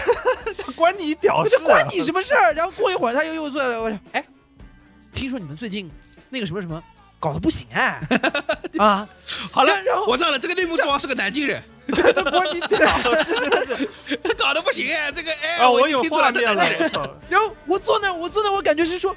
关你屌事、啊！关你什么事儿？然后过一会儿他又又坐下来，我说，哎，听说你们最近那个什么什么搞得不行哎，啊，好了，然后我知道了，这个内幕之王是个南京人，这关你屌事！他搞得不行哎，这个哎，啊，我有听出来他画面了。然后我坐那，我坐那，我感觉是说，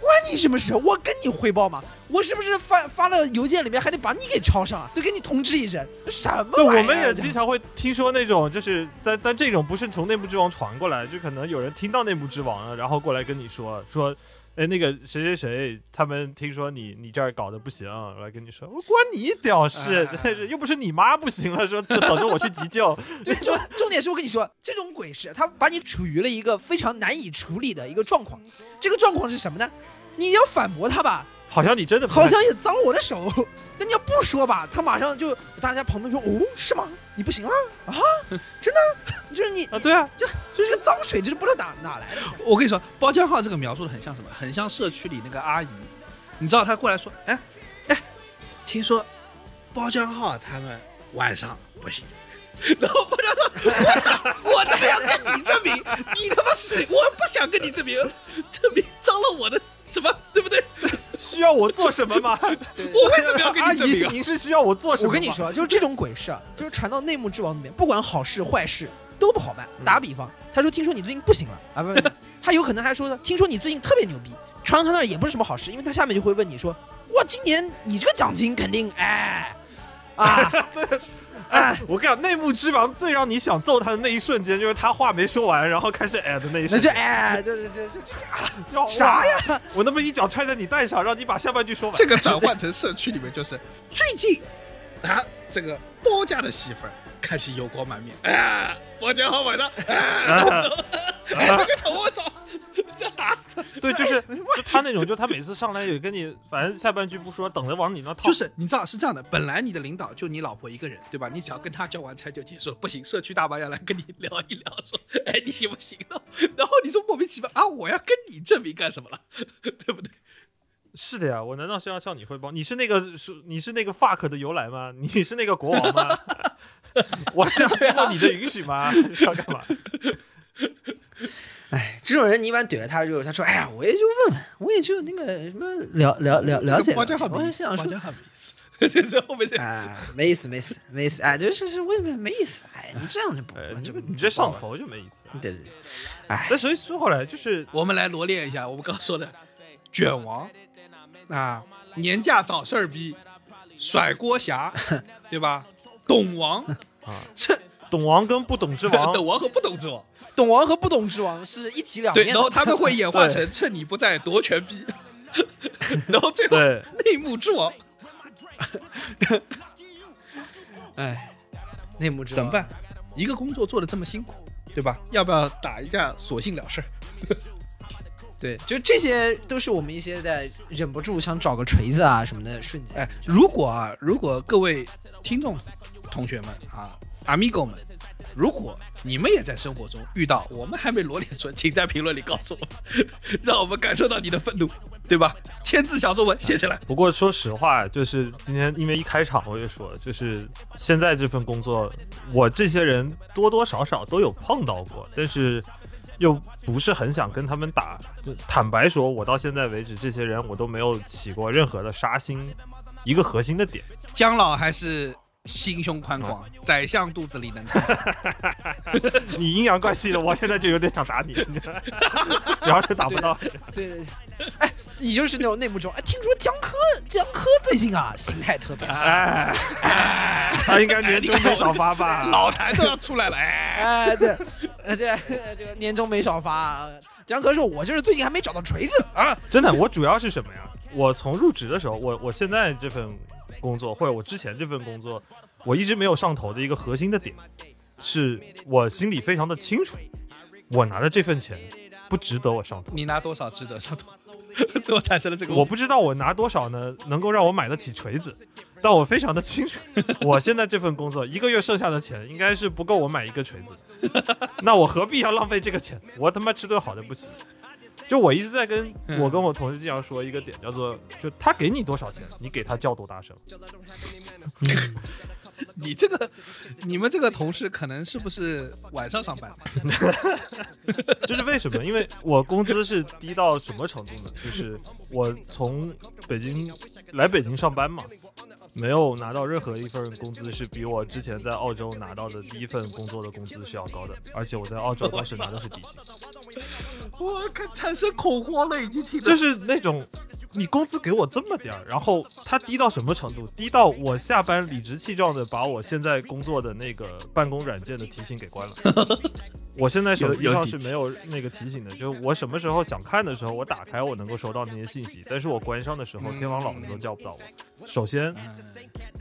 关你什么事？我跟你汇报嘛，我是不是发发了邮件里面还得把你给抄上啊？得给你通知一声，什么对？我们也经常会听说那种，就是但但这种不是从内部之王传过来，就可能有人听到内部之王了，然后过来跟你说说，哎，那个谁谁谁，他们听说你你这儿搞得不行，来跟你说，我关你屌事哎，但是又不是你妈不行了，说等着我去急救，对，重重点是我跟你说，这种鬼事，他把你处于了一个非常难以处理的一个状况。这个状况是什么呢？你要反驳他吧，好像你真的好像也脏了我的手；那你要不说吧，他马上就大家旁边说：“哦，是吗？你不行了啊？真的？就是你啊，对啊，就就是个脏水，就是不知道哪哪来的。我跟你说，包浆号这个描述的很像什么？很像社区里那个阿姨，你知道她过来说，哎哎，听说包浆号他们晚上不行。然后包浆号，我操！我他妈要跟你证明，你他妈是谁？我不想跟你证明，证明脏了我的什么，对不对？需要我做什么吗？我为什么要给阿姨你证明啊？您是需要我做什么？我跟你，说，就是这种鬼事啊，就是传到内幕之王里面，不管好事坏事都不好办。打比方，他说听说你最近不行了啊，不不，他有可能还说呢，听说你最近特别牛逼，传到他那儿也不是什么好事，因为他下面就会问你说，哇，今年你这个奖金肯定哎啊哎，我跟你讲，内幕之王最让你想揍他的那一瞬间，就是他话没说完，然后开始哎的那一那就瞬间。哎，就是这这要啥？呀？我能不能一脚踹在你蛋上，让你把下半句说完？这个转换成社区里面就是最近啊，这个包家的媳妇儿开始油光满面，啊，包家好晚上，啊，走 走，哎，那个头我操，这样打死他。对，就是 就他那种，就他每次上来也跟你，反正下半句不说，等着往你那套。就是你知道是这样的，本来你的领导就你老婆一个人，对吧？你只要跟他交完差就结束，不行，社区大妈要来跟你聊一聊，说，哎，你行不行了？然后你说莫名其妙啊，我要跟你证明干什么了，对不对？是的呀，我难道是要向你汇报？你是那个是你是那个 fuck 的由来吗？你是那个国王吗？我是要经过你的允许吗？是要干嘛？哎，这种人你一般怼了他之后，他说，哎呀，我也就问问，我也就那个什么了了了了解了解。我也想说没意思，就是后面这哎，没意思，没意思，没意思，哎，就是是为什么没意思？哎，你这样就不哎，就你你这上，头就没意思。对对对，哎，那所以说后来就是我们来罗列一下我们刚说的卷王啊，年假找事儿逼，甩锅侠，对吧？懂王 啊，这懂王跟不懂之王，懂王和不懂之王，懂王和不懂之王是一体两对，面的。然后他们会演化成趁你不在夺权逼，然后最后内幕之王 哎，内幕之王怎么办？？一个工作做的这么辛苦，对吧？要不要打一架，索性了事儿？对，就这些都是我们一些在忍不住想找个锤子啊什么的瞬间。哎，如果啊，如果各位听众同学们啊阿米狗们，如果你们也在生活中遇到我们还没罗列出，请在评论里告诉我们，让我们感受到你的愤怒，对吧？千字小作文写起来。不过说实话，就是今天因为一开场我就说了，就是现在这份工作，我这些人多多少少都有碰到过，但是又不是很想跟他们打。就坦白说，我到现在为止，这些人我都没有起过任何的杀心，一个核心的点。姜老还是心胸宽广，宰相肚子里能藏。你阴阳怪气的，我现在就有点想打你，主要是打不到。对对对，哎，你就是那种内幕中。哎，听说江科江科最近啊心态特别好。哎，他应该年终没少发吧？老谭都要出来了，哎，哎，对，呃对，这个年终没少发啊。江科说：“我就是最近还没找到锤子啊。真的，我主要是什么呀？我从入职的时候，我我现在这份工作，或者我之前这份工作，我一直没有上头的一个核心的点，是我心里非常的清楚，我拿的这份钱不值得我上头。你拿多少值得上头？最后产生了这个我不知道我拿多少呢，能够让我买得起锤子，但我非常的清楚，我现在这份工作一个月剩下的钱应该是不够我买一个锤子，那我何必要浪费这个钱？我他妈吃顿好的不行？就我一直在跟我跟我同事经常说一个点，叫做就他给你多少钱，你给他叫多大声。你这个，你们这个同事可能是不是晚上上班？就是为什么？因为我工资是低到什么程度呢？就是我从北京来北京上班嘛，没有拿到任何一份工资是比我之前在澳洲拿到的第一份工作的工资是要高的，而且我在澳洲当时拿的是底薪，我看产生恐慌了，已经听着。就是那种。你工资给我这么点儿，然后它低到什么程度？低到我下班理直气壮的把我现在工作的那个办公软件的提醒给关了。我现在手机上是没有那个提醒的，就是我什么时候想看的时候，我打开我能够收到那些信息，但是我关上的时候，天王老子都叫不到我。首先，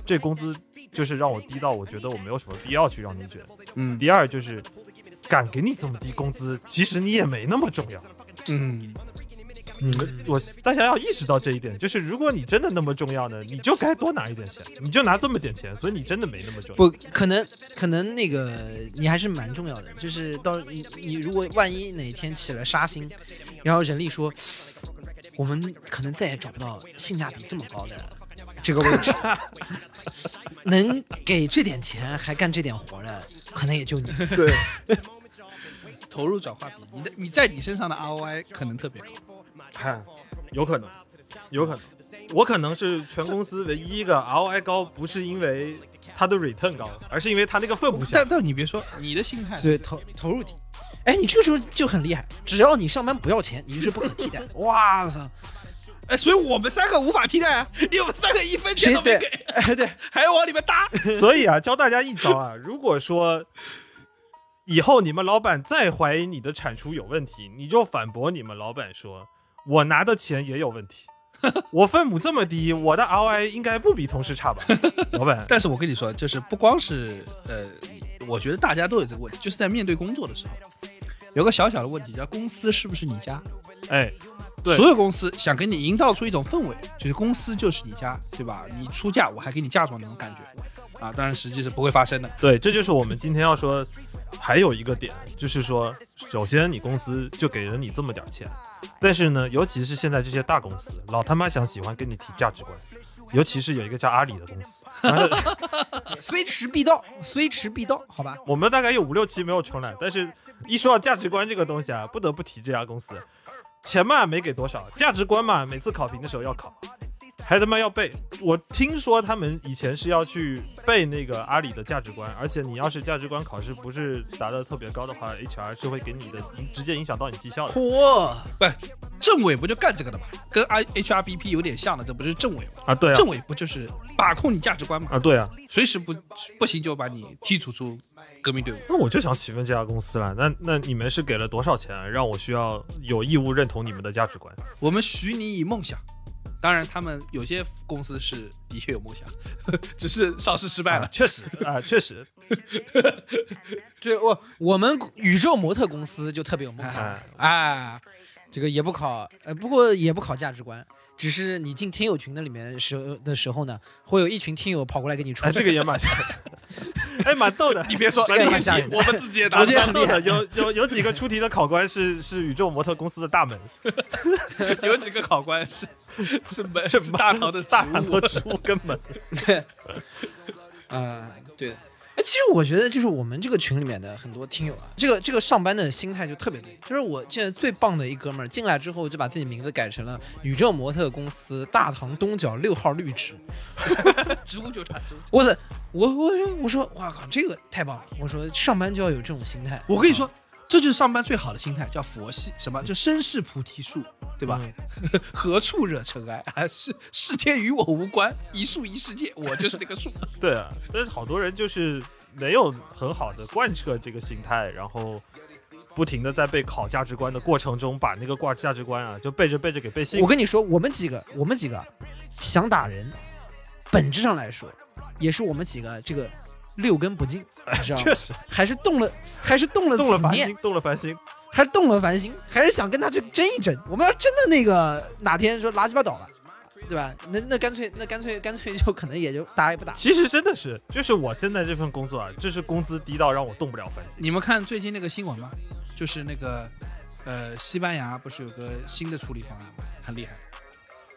这工资就是让我低到我觉得我没有什么必要去让你卷。嗯第二就是，敢给你这么低工资，其实你也没那么重要。嗯，你们我大家要意识到这一点，就是如果你真的那么重要呢，你就该多拿一点钱，你就拿这么点钱，所以你真的没那么重要。不可能，可能那个你还是蛮重要的。就是到你你如果万一哪天起了杀心，然后人力说我们可能再也找不到性价比这么高的这个位置，能给这点钱还干这点活的，可能也就你。对，投入转化比，你的你在你身上的 ROI 可能特别高。嗨，有可能，有可能，我可能是全公司唯一一个 ROI 高，不是因为他的 return 高，而是因为他那个分不下但。但你别说，你的心态对，投投入低。哎，你这个时候就很厉害，只要你上班不要钱，你就是不可替代。哇塞，哎，所以我们三个无法替代啊，因为我们三个一分钱对都没给？哎对，还要往里面搭。所以啊，教大家一招啊，如果说以后你们老板再怀疑你的产出有问题，你就反驳你们老板说，我拿的钱也有问题。我分母这么低，我的 ROI 应该不比同事差吧？老板，但是我跟你说，就是不光是呃，我觉得大家都有这个问题，就是在面对工作的时候，有个小小的问题，叫公司是不是你家？哎，对所有公司想给你营造出一种氛围，就是公司就是你家，对吧？你出嫁我还给你嫁妆那种感觉啊，当然实际是不会发生的。对，这就是我们今天要说，还有一个点，就是说，首先你公司就给了你这么点儿钱，但是呢，尤其是现在这些大公司，老他妈想喜欢跟你提价值观，尤其是有一个叫阿里的公司，虽迟必到，虽迟必到，好吧？我们大概有五六期没有重来，但是一说到价值观这个东西啊，不得不提这家公司，钱嘛没给多少，价值观嘛每次考评的时候要考，还他妈要背。我听说他们以前是要去背那个阿里的价值观，而且你要是价值观考试不是答得特别高的话，HR 是会给你的直接影响到你绩效的嚯，政委不就干这个的吗？跟 I HRBP 有点像的，这不是政委吗？啊。对啊，政委不就是把控你价值观吗？啊对啊。随时不不行就把你剔除出革命队伍。那我就想请问这家公司了，那那你们是给了多少钱，让我需要有义务认同你们的价值观？我们许你以梦想。当然，他们有些公司是的确有梦想，只是上市失败了。啊。确实啊，确实，对我我们宇宙模特公司就特别有梦想哎啊，这个也不考，呃，不过也不考价值观，只是你进听友群的里面时候的时候呢，会有一群听友跑过来给你出哎，这个也蛮吓人，哎，蛮逗的。你别说，这个哎蛮吓人的我们自己也答我出来觉得很逗的，有有有几个出题的考官是是宇宙模特公司的大门，有几个考官是是门是是大唐的大物很多植物跟门。啊、对的。哎，其实我觉得就是我们这个群里面的很多听友啊，这个这个上班的心态就特别对。就是我现在最棒的一哥们儿进来之后，就把自己名字改成了宇宙模特公司大唐东角六号绿植。植物就是他植物。我操，我我我说哇靠，这个太棒了！我说上班就要有这种心态。我跟你说，这就是上班最好的心态，叫佛系。什么？就身是菩提树，对吧？何处惹尘埃 啊？是世间与我无关，一树一世界，我就是那个树。对啊，但是好多人就是没有很好的贯彻这个心态，然后不停的在被考价值观的过程中，把那个挂价值观啊，就背着背着给背信我。跟你说，我们几个，我们几个想打人，本质上来说，也是我们几个这个六根不净，你知道吗 确？实还是动了，还是动了动了凡心，动了凡心。还是动了凡心，还是想跟他去争一争。我们要真的那个哪天说垃圾巴倒了，对吧？那那干脆那干脆干脆就可能也就打也不打。其实真的是，就是我现在这份工作啊，就是工资低到让我动不了凡心。你们看最近那个新闻吗？就是那个呃，西班牙不是有个新的处理方案吗？很厉害。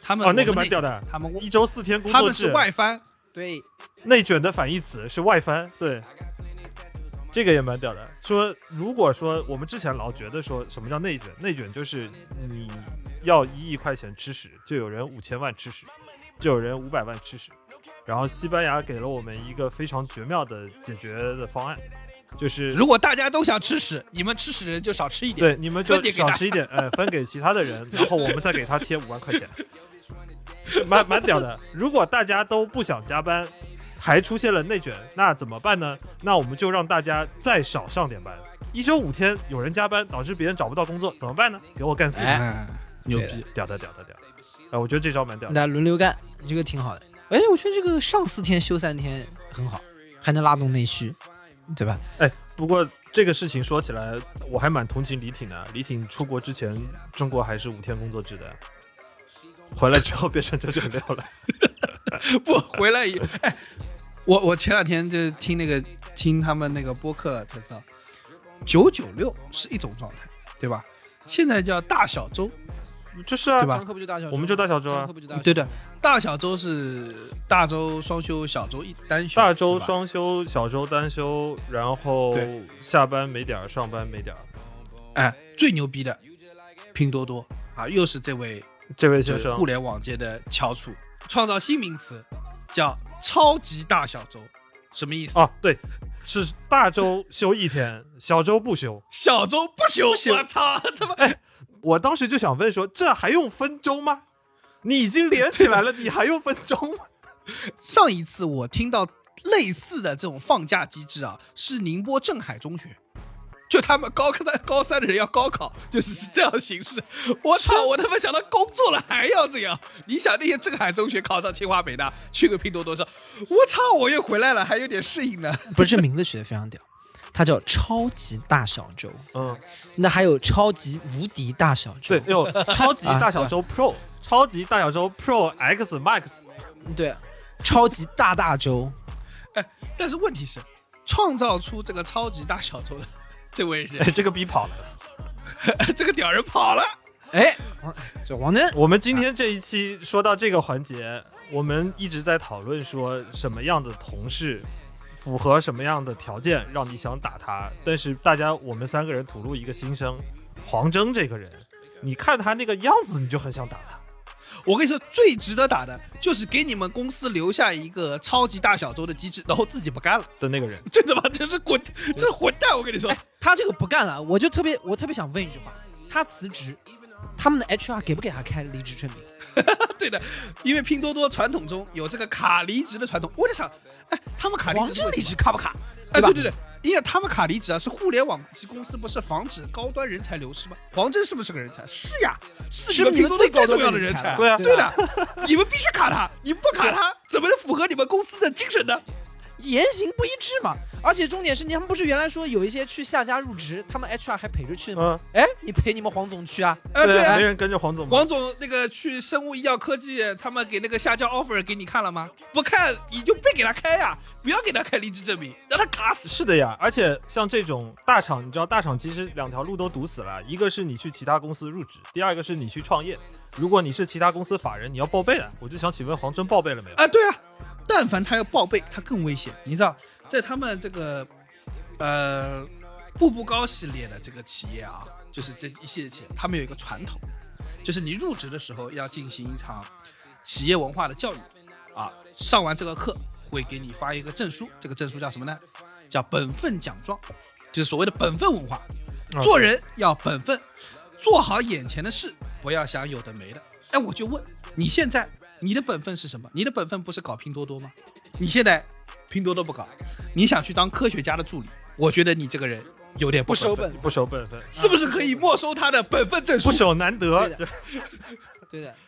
他们哦，那个蛮屌的，他们一周四天工作他们是，外翻，对，内卷的反义词是外翻，对，这个也蛮屌的。说如果说我们之前老觉得说什么叫内卷，内卷就是你要一亿块钱吃屎，就有人五千万吃屎，就有人五百万吃屎。然后西班牙给了我们一个非常绝妙的解决的方案，就是如果大家都想吃屎，你们吃屎的人就少吃一点。对你们就少吃一点，哎，分给其他的人，然后我们再给他贴五万块钱，蛮蛮屌的。如果大家都不想加班，还出现了内卷，那怎么办呢？那我们就让大家再少上点班，一周五天有人加班，导致别人找不到工作，怎么办呢？给我干死你！哎哎，牛逼！屌的屌的屌的！哎，我觉得这招蛮屌的。大家轮流干，这个挺好的。哎，我觉得这个上四天休三天很好，还能拉动内需，对吧？哎不过这个事情说起来，我还蛮同情李挺的。李挺出国之前，中国还是五天工作制的，回来之后变成九九六了。不回来以哎，我我前两天就听那个听他们那个播客才知道，九九六是一种状态，对吧？现在叫大小周，就是啊对，吧不就大小周？我们就大小周啊？对的，大小周是大周双休，小周一单休。大周双休，小周单休，然后下班没点儿，上班没点儿。哎，最牛逼的拼多多啊，又是这位这位先生就是互，联网界的翘楚，创造新名词，叫超级大小周，什么意思？啊，对，是大周休一天，小周不休。小周不休，不休我操，他妈！哎我当时就想问说，这还用分周吗？你已经连起来了，你还用分周吗？上一次我听到类似的这种放假机制啊，是宁波镇海中学。就他们高三高三的人要高考，就是是这样的形式。我操！我他妈想到工作了还要这样。你想那些镇海中学考上清华北大，去个拼多多上，我操！我又回来了，还有点适应呢。不是这名字取得非常屌，它叫超级大小周。嗯，那还有超级无敌大小周，对，有超级大小周 Pro，超级大小周 Pro X Max，对，超级大大周，哎，但是问题是，创造出这个超级大小周的这位是哎，，这个逼跑了。这个屌人跑了。哎，王这王真，我们今天这一期说到这个环节，我们一直在讨论说什么样的同事符合什么样的条件让你想打他，但是大家我们三个人吐露一个心声，黄峥这个人，你看他那个样子，你就很想打他。我跟你说，最值得打的就是给你们公司留下一个超级大小周的机制，然后自己不干了，的那个人，真的吗？这是滚，这是混蛋！我跟你说，他这个不干了，我就特别，我特别想问一句话：他辞职，他们的 HR 给不给他开离职证明？对的，因为拼多多传统中有这个卡离职的传统，我就想，哎，他们卡离王真离职卡不卡？哎，对对对，因为他们卡离职啊，是互联网公司不是防止高端人才流失吗？黄峥是不是个人才？是呀，是是你们拼多多你们最高重要的人才。对啊对的，你们必须卡他，你不卡他，怎么能符合你们公司的精神呢？言行不一致嘛。而且重点是，你他们不是原来说有一些去下家入职，他们 HR 还陪着去吗？嗯，哎，你陪你们黄总去啊？呃，对啊没，人跟着黄总吗？黄总那个去生物医药科技，他们给那个下家 offer 给你看了吗？不看你就别给他开呀，不要给他开离职证明，让他卡死。是的呀，而且像这种大厂，你知道大厂其实两条路都堵死了，一个是你去其他公司入职，第二个是你去创业。如果你是其他公司法人，你要报备的。我就想请问黄峥报备了没有？啊，对啊，但凡他要报备，他更危险。你知道，在他们这个呃步步高系列的这个企业啊，就是这一系列企业，他们有一个传统，就是你入职的时候要进行一场企业文化的教育啊，上完这个课会给你发一个证书，这个证书叫什么呢？叫本分奖状，就是所谓的本分文化。啊做人要本分，做好眼前的事，不要想有的没的。哎，我就问你现在你的本分是什么？你的本分不是搞拼多多吗？你现在拼多多不搞，你想去当科学家的助理，我觉得你这个人有点不守分，本，不守本分，是不是可以没收他的本分证书不？守难得对。的对的。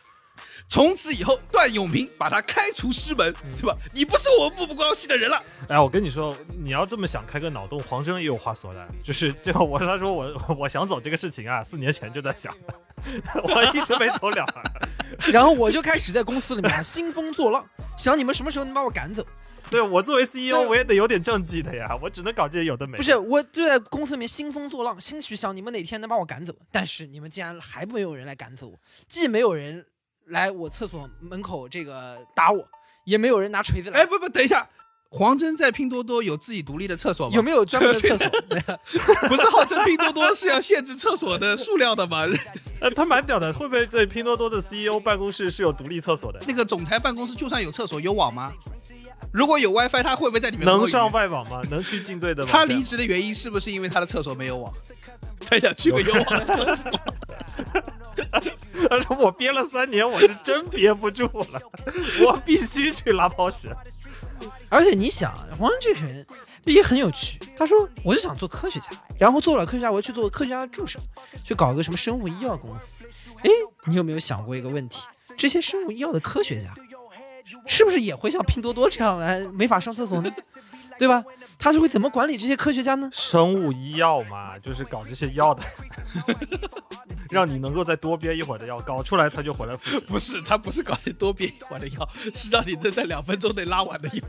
从此以后，段永平把他开除师门，嗯对吧？你不是我们步步高系的人了。哎，我跟你说，你要这么想开个脑洞，黄峥也有话说的。就是这个，我他说我我想走这个事情啊，四年前就在想，我一直没走了。然后我就开始在公司里面啊兴风作浪，想你们什么时候能把我赶走？对我作为 CEO，我也得有点政绩的呀，我只能搞这些有的没的。不是，我就在公司里面兴风作浪，兴许想你们哪天能把我赶走，但是你们竟然还没有人来赶走我，既没有人来我厕所门口这个打我，也没有人拿锤子来。哎，不不，等一下，黄峥在拼多多有自己独立的厕所吗？有没有专门的厕所？不是号称拼多多是要限制厕所的数量的吗？呃，他蛮屌的，会不会对拼多多的 CEO 办公室是有独立厕所的？那个总裁办公室就算有厕所有网吗？如果有 WiFi，他会不会在里面能上外网吗？能去进队的吗他离职的原因是不是因为他的厕所没有网？他想去个有网的厕所。他说我憋了三年，我是真憋不住了，我必须去拉泡屎。而且你想，黄峥这个人也很有趣。他说，我就想做科学家，然后做了科学家，我要去做科学家的助手，去搞个什么生物医药公司。哎，你有没有想过一个问题？这些生物医药的科学家，是不是也会像拼多多这样来没法上厕所呢？对吧？他是会怎么管理这些科学家呢？生物医药嘛，就是搞这些药的，让你能够再多憋一会儿的药搞出来，他就回来复。不是，他不是搞得多憋一会儿的药，是让你能在两分钟内拉完的药，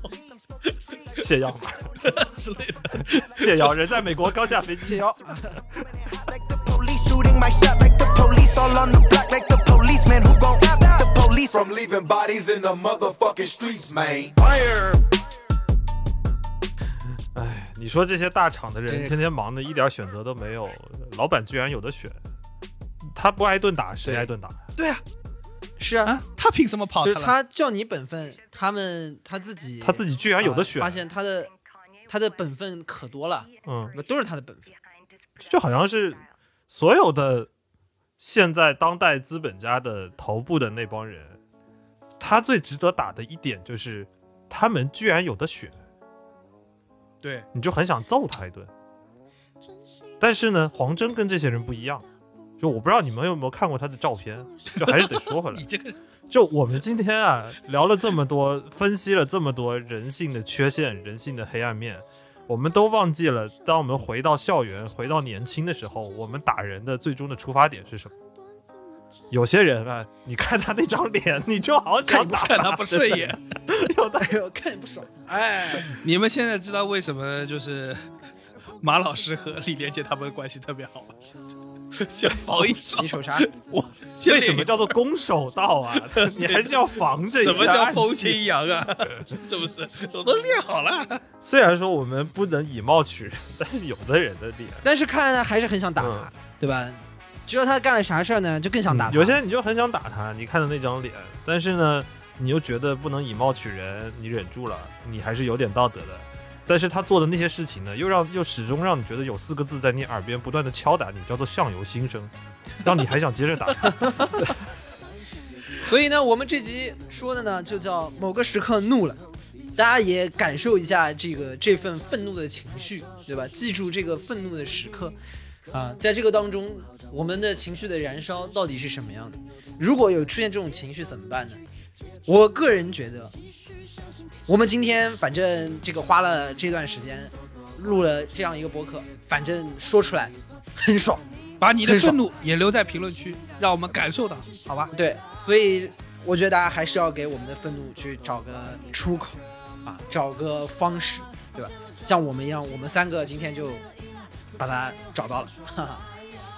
泻药 之类的。泻药人在美国刚下飞机哦。哎，你说这些大厂的人天天忙的一点选择都没有，老板居然有的选，他不挨顿打谁挨顿打？对啊，是啊，啊，他凭什么跑就是他叫你本分，他们他自己他自己居然有的选啊发，现他的他的本分可多了，嗯，不都是他的本分？就好像是所有的现在当代资本家的头部的那帮人，他最值得打的一点就是他们居然有的选，对，你就很想揍他一顿。但是呢，黄峥跟这些人不一样，就我不知道你们有没有看过他的照片，就还是得说回来 你，这个就我们今天啊聊了这么多，分析了这么多人性的缺陷、人性的黑暗面，我们都忘记了，当我们回到校园、回到年轻的时候，我们打人的最终的出发点是什么？有些人啊，你看他那张脸，你就好想打看他不顺眼。有的哎呦，看你不爽，哎，你们现在知道为什么就是马老师和李连杰他们关系特别好吗？想防一手你，手啥？我为什么叫做攻守道啊？你还是要防着一下什么叫风清扬啊？是不是？我都练好了。虽然说我们不能以貌取人，但是有的人的脸，但是看来呢，还是很想打对吧？知道他干了啥事儿呢，就更想打他。嗯有些人你就很想打他，你看的那张脸，但是呢，你又觉得不能以貌取人，你忍住了，你还是有点道德的。但是他做的那些事情呢，又让又始终让你觉得有四个字在你耳边不断的敲打你，叫做相由心生，让你还想接着打。所以呢，我们这集说的呢，就叫某个时刻怒了，大家也感受一下这个这份愤怒的情绪，对吧？记住这个愤怒的时刻啊，在这个当中，我们的情绪的燃烧到底是什么样的？如果有出现这种情绪怎么办呢？我个人觉得，我们今天反正这个花了这段时间录了这样一个播客，反正说出来很爽。把你的愤怒也留在评论区，让我们感受到，好吧？对，所以我觉得大家还是要给我们的愤怒去找个出口啊，找个方式，对吧？像我们一样，我们三个今天就把它找到了。哈哈。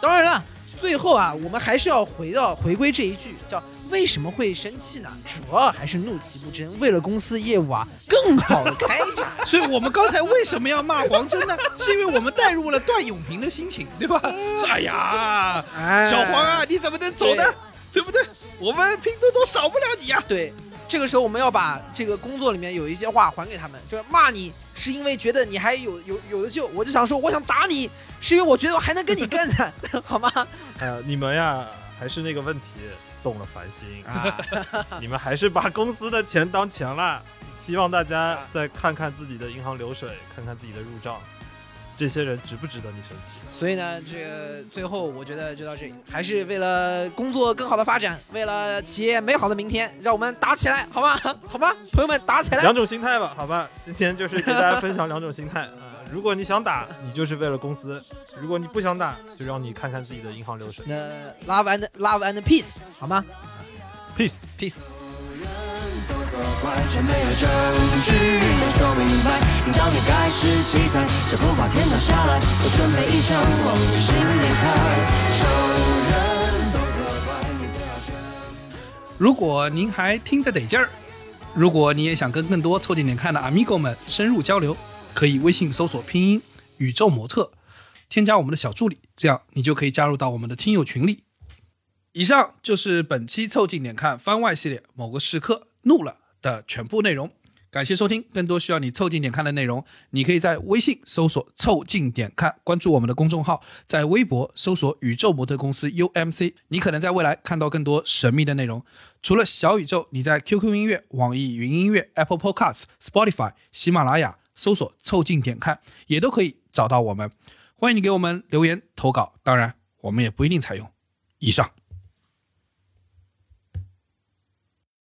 当然了，最后啊，我们还是要回到回归这一句，叫为什么会生气呢？主要还是怒其不争，为了公司业务啊更好的开展。所以我们刚才为什么要骂黄峥呢？是因为我们带入了段永平的心情，对吧？说哎呀，哎小黄啊，你怎么能走呢？对不对？我们拼多多少不了你呀、对，这个时候我们要把这个工作里面有一些话还给他们，就是骂你是因为觉得你还有有有的救，我就想说我想打你，是因为我觉得我还能跟你干呢，好吗？哎呀，你们呀，还是那个问题动了凡心啊，你们还是把公司的钱当钱了。希望大家再看看自己的银行流水，看看自己的入账，这些人值不值得你生气？所以呢，这个最后我觉得就到这里，还是为了工作更好的发展，为了企业美好的明天，让我们打起来，好吗？好吧？朋友们，打起来！两种心态吧，好吧，今天就是给大家分享两种心态啊、如果你想打，你就是为了公司；如果你不想打，就让你看看自己的银行流水。那 love and love and peace，好吗 Peace。？peace。都责怪，却没有证据能说明白。你盖世奇才，这不怕天塌下来，我准备一枪往你心里开。仇人都责怪你最好选。如果您还听得得劲儿，如果你也想跟更多凑近点看的 Amigo 们深入交流，可以微信搜索拼音宇宙模特，添加我们的小助理，这样你就可以加入到我们的听友群里。以上就是本期凑近点看番外系列某个时刻怒了的全部内容。感谢收听，更多需要你凑近点看的内容，你可以在微信搜索“凑近点看”，关注我们的公众号，在微博搜索“宇宙模特公司 UMC”，你可能在未来看到更多神秘的内容。除了小宇宙，你在 QQ 音乐、网易云音乐、Apple Podcasts、Spotify、喜马拉雅搜索“凑近点看”，也都可以找到我们。欢迎你给我们留言投稿，当然我们也不一定采用。以上。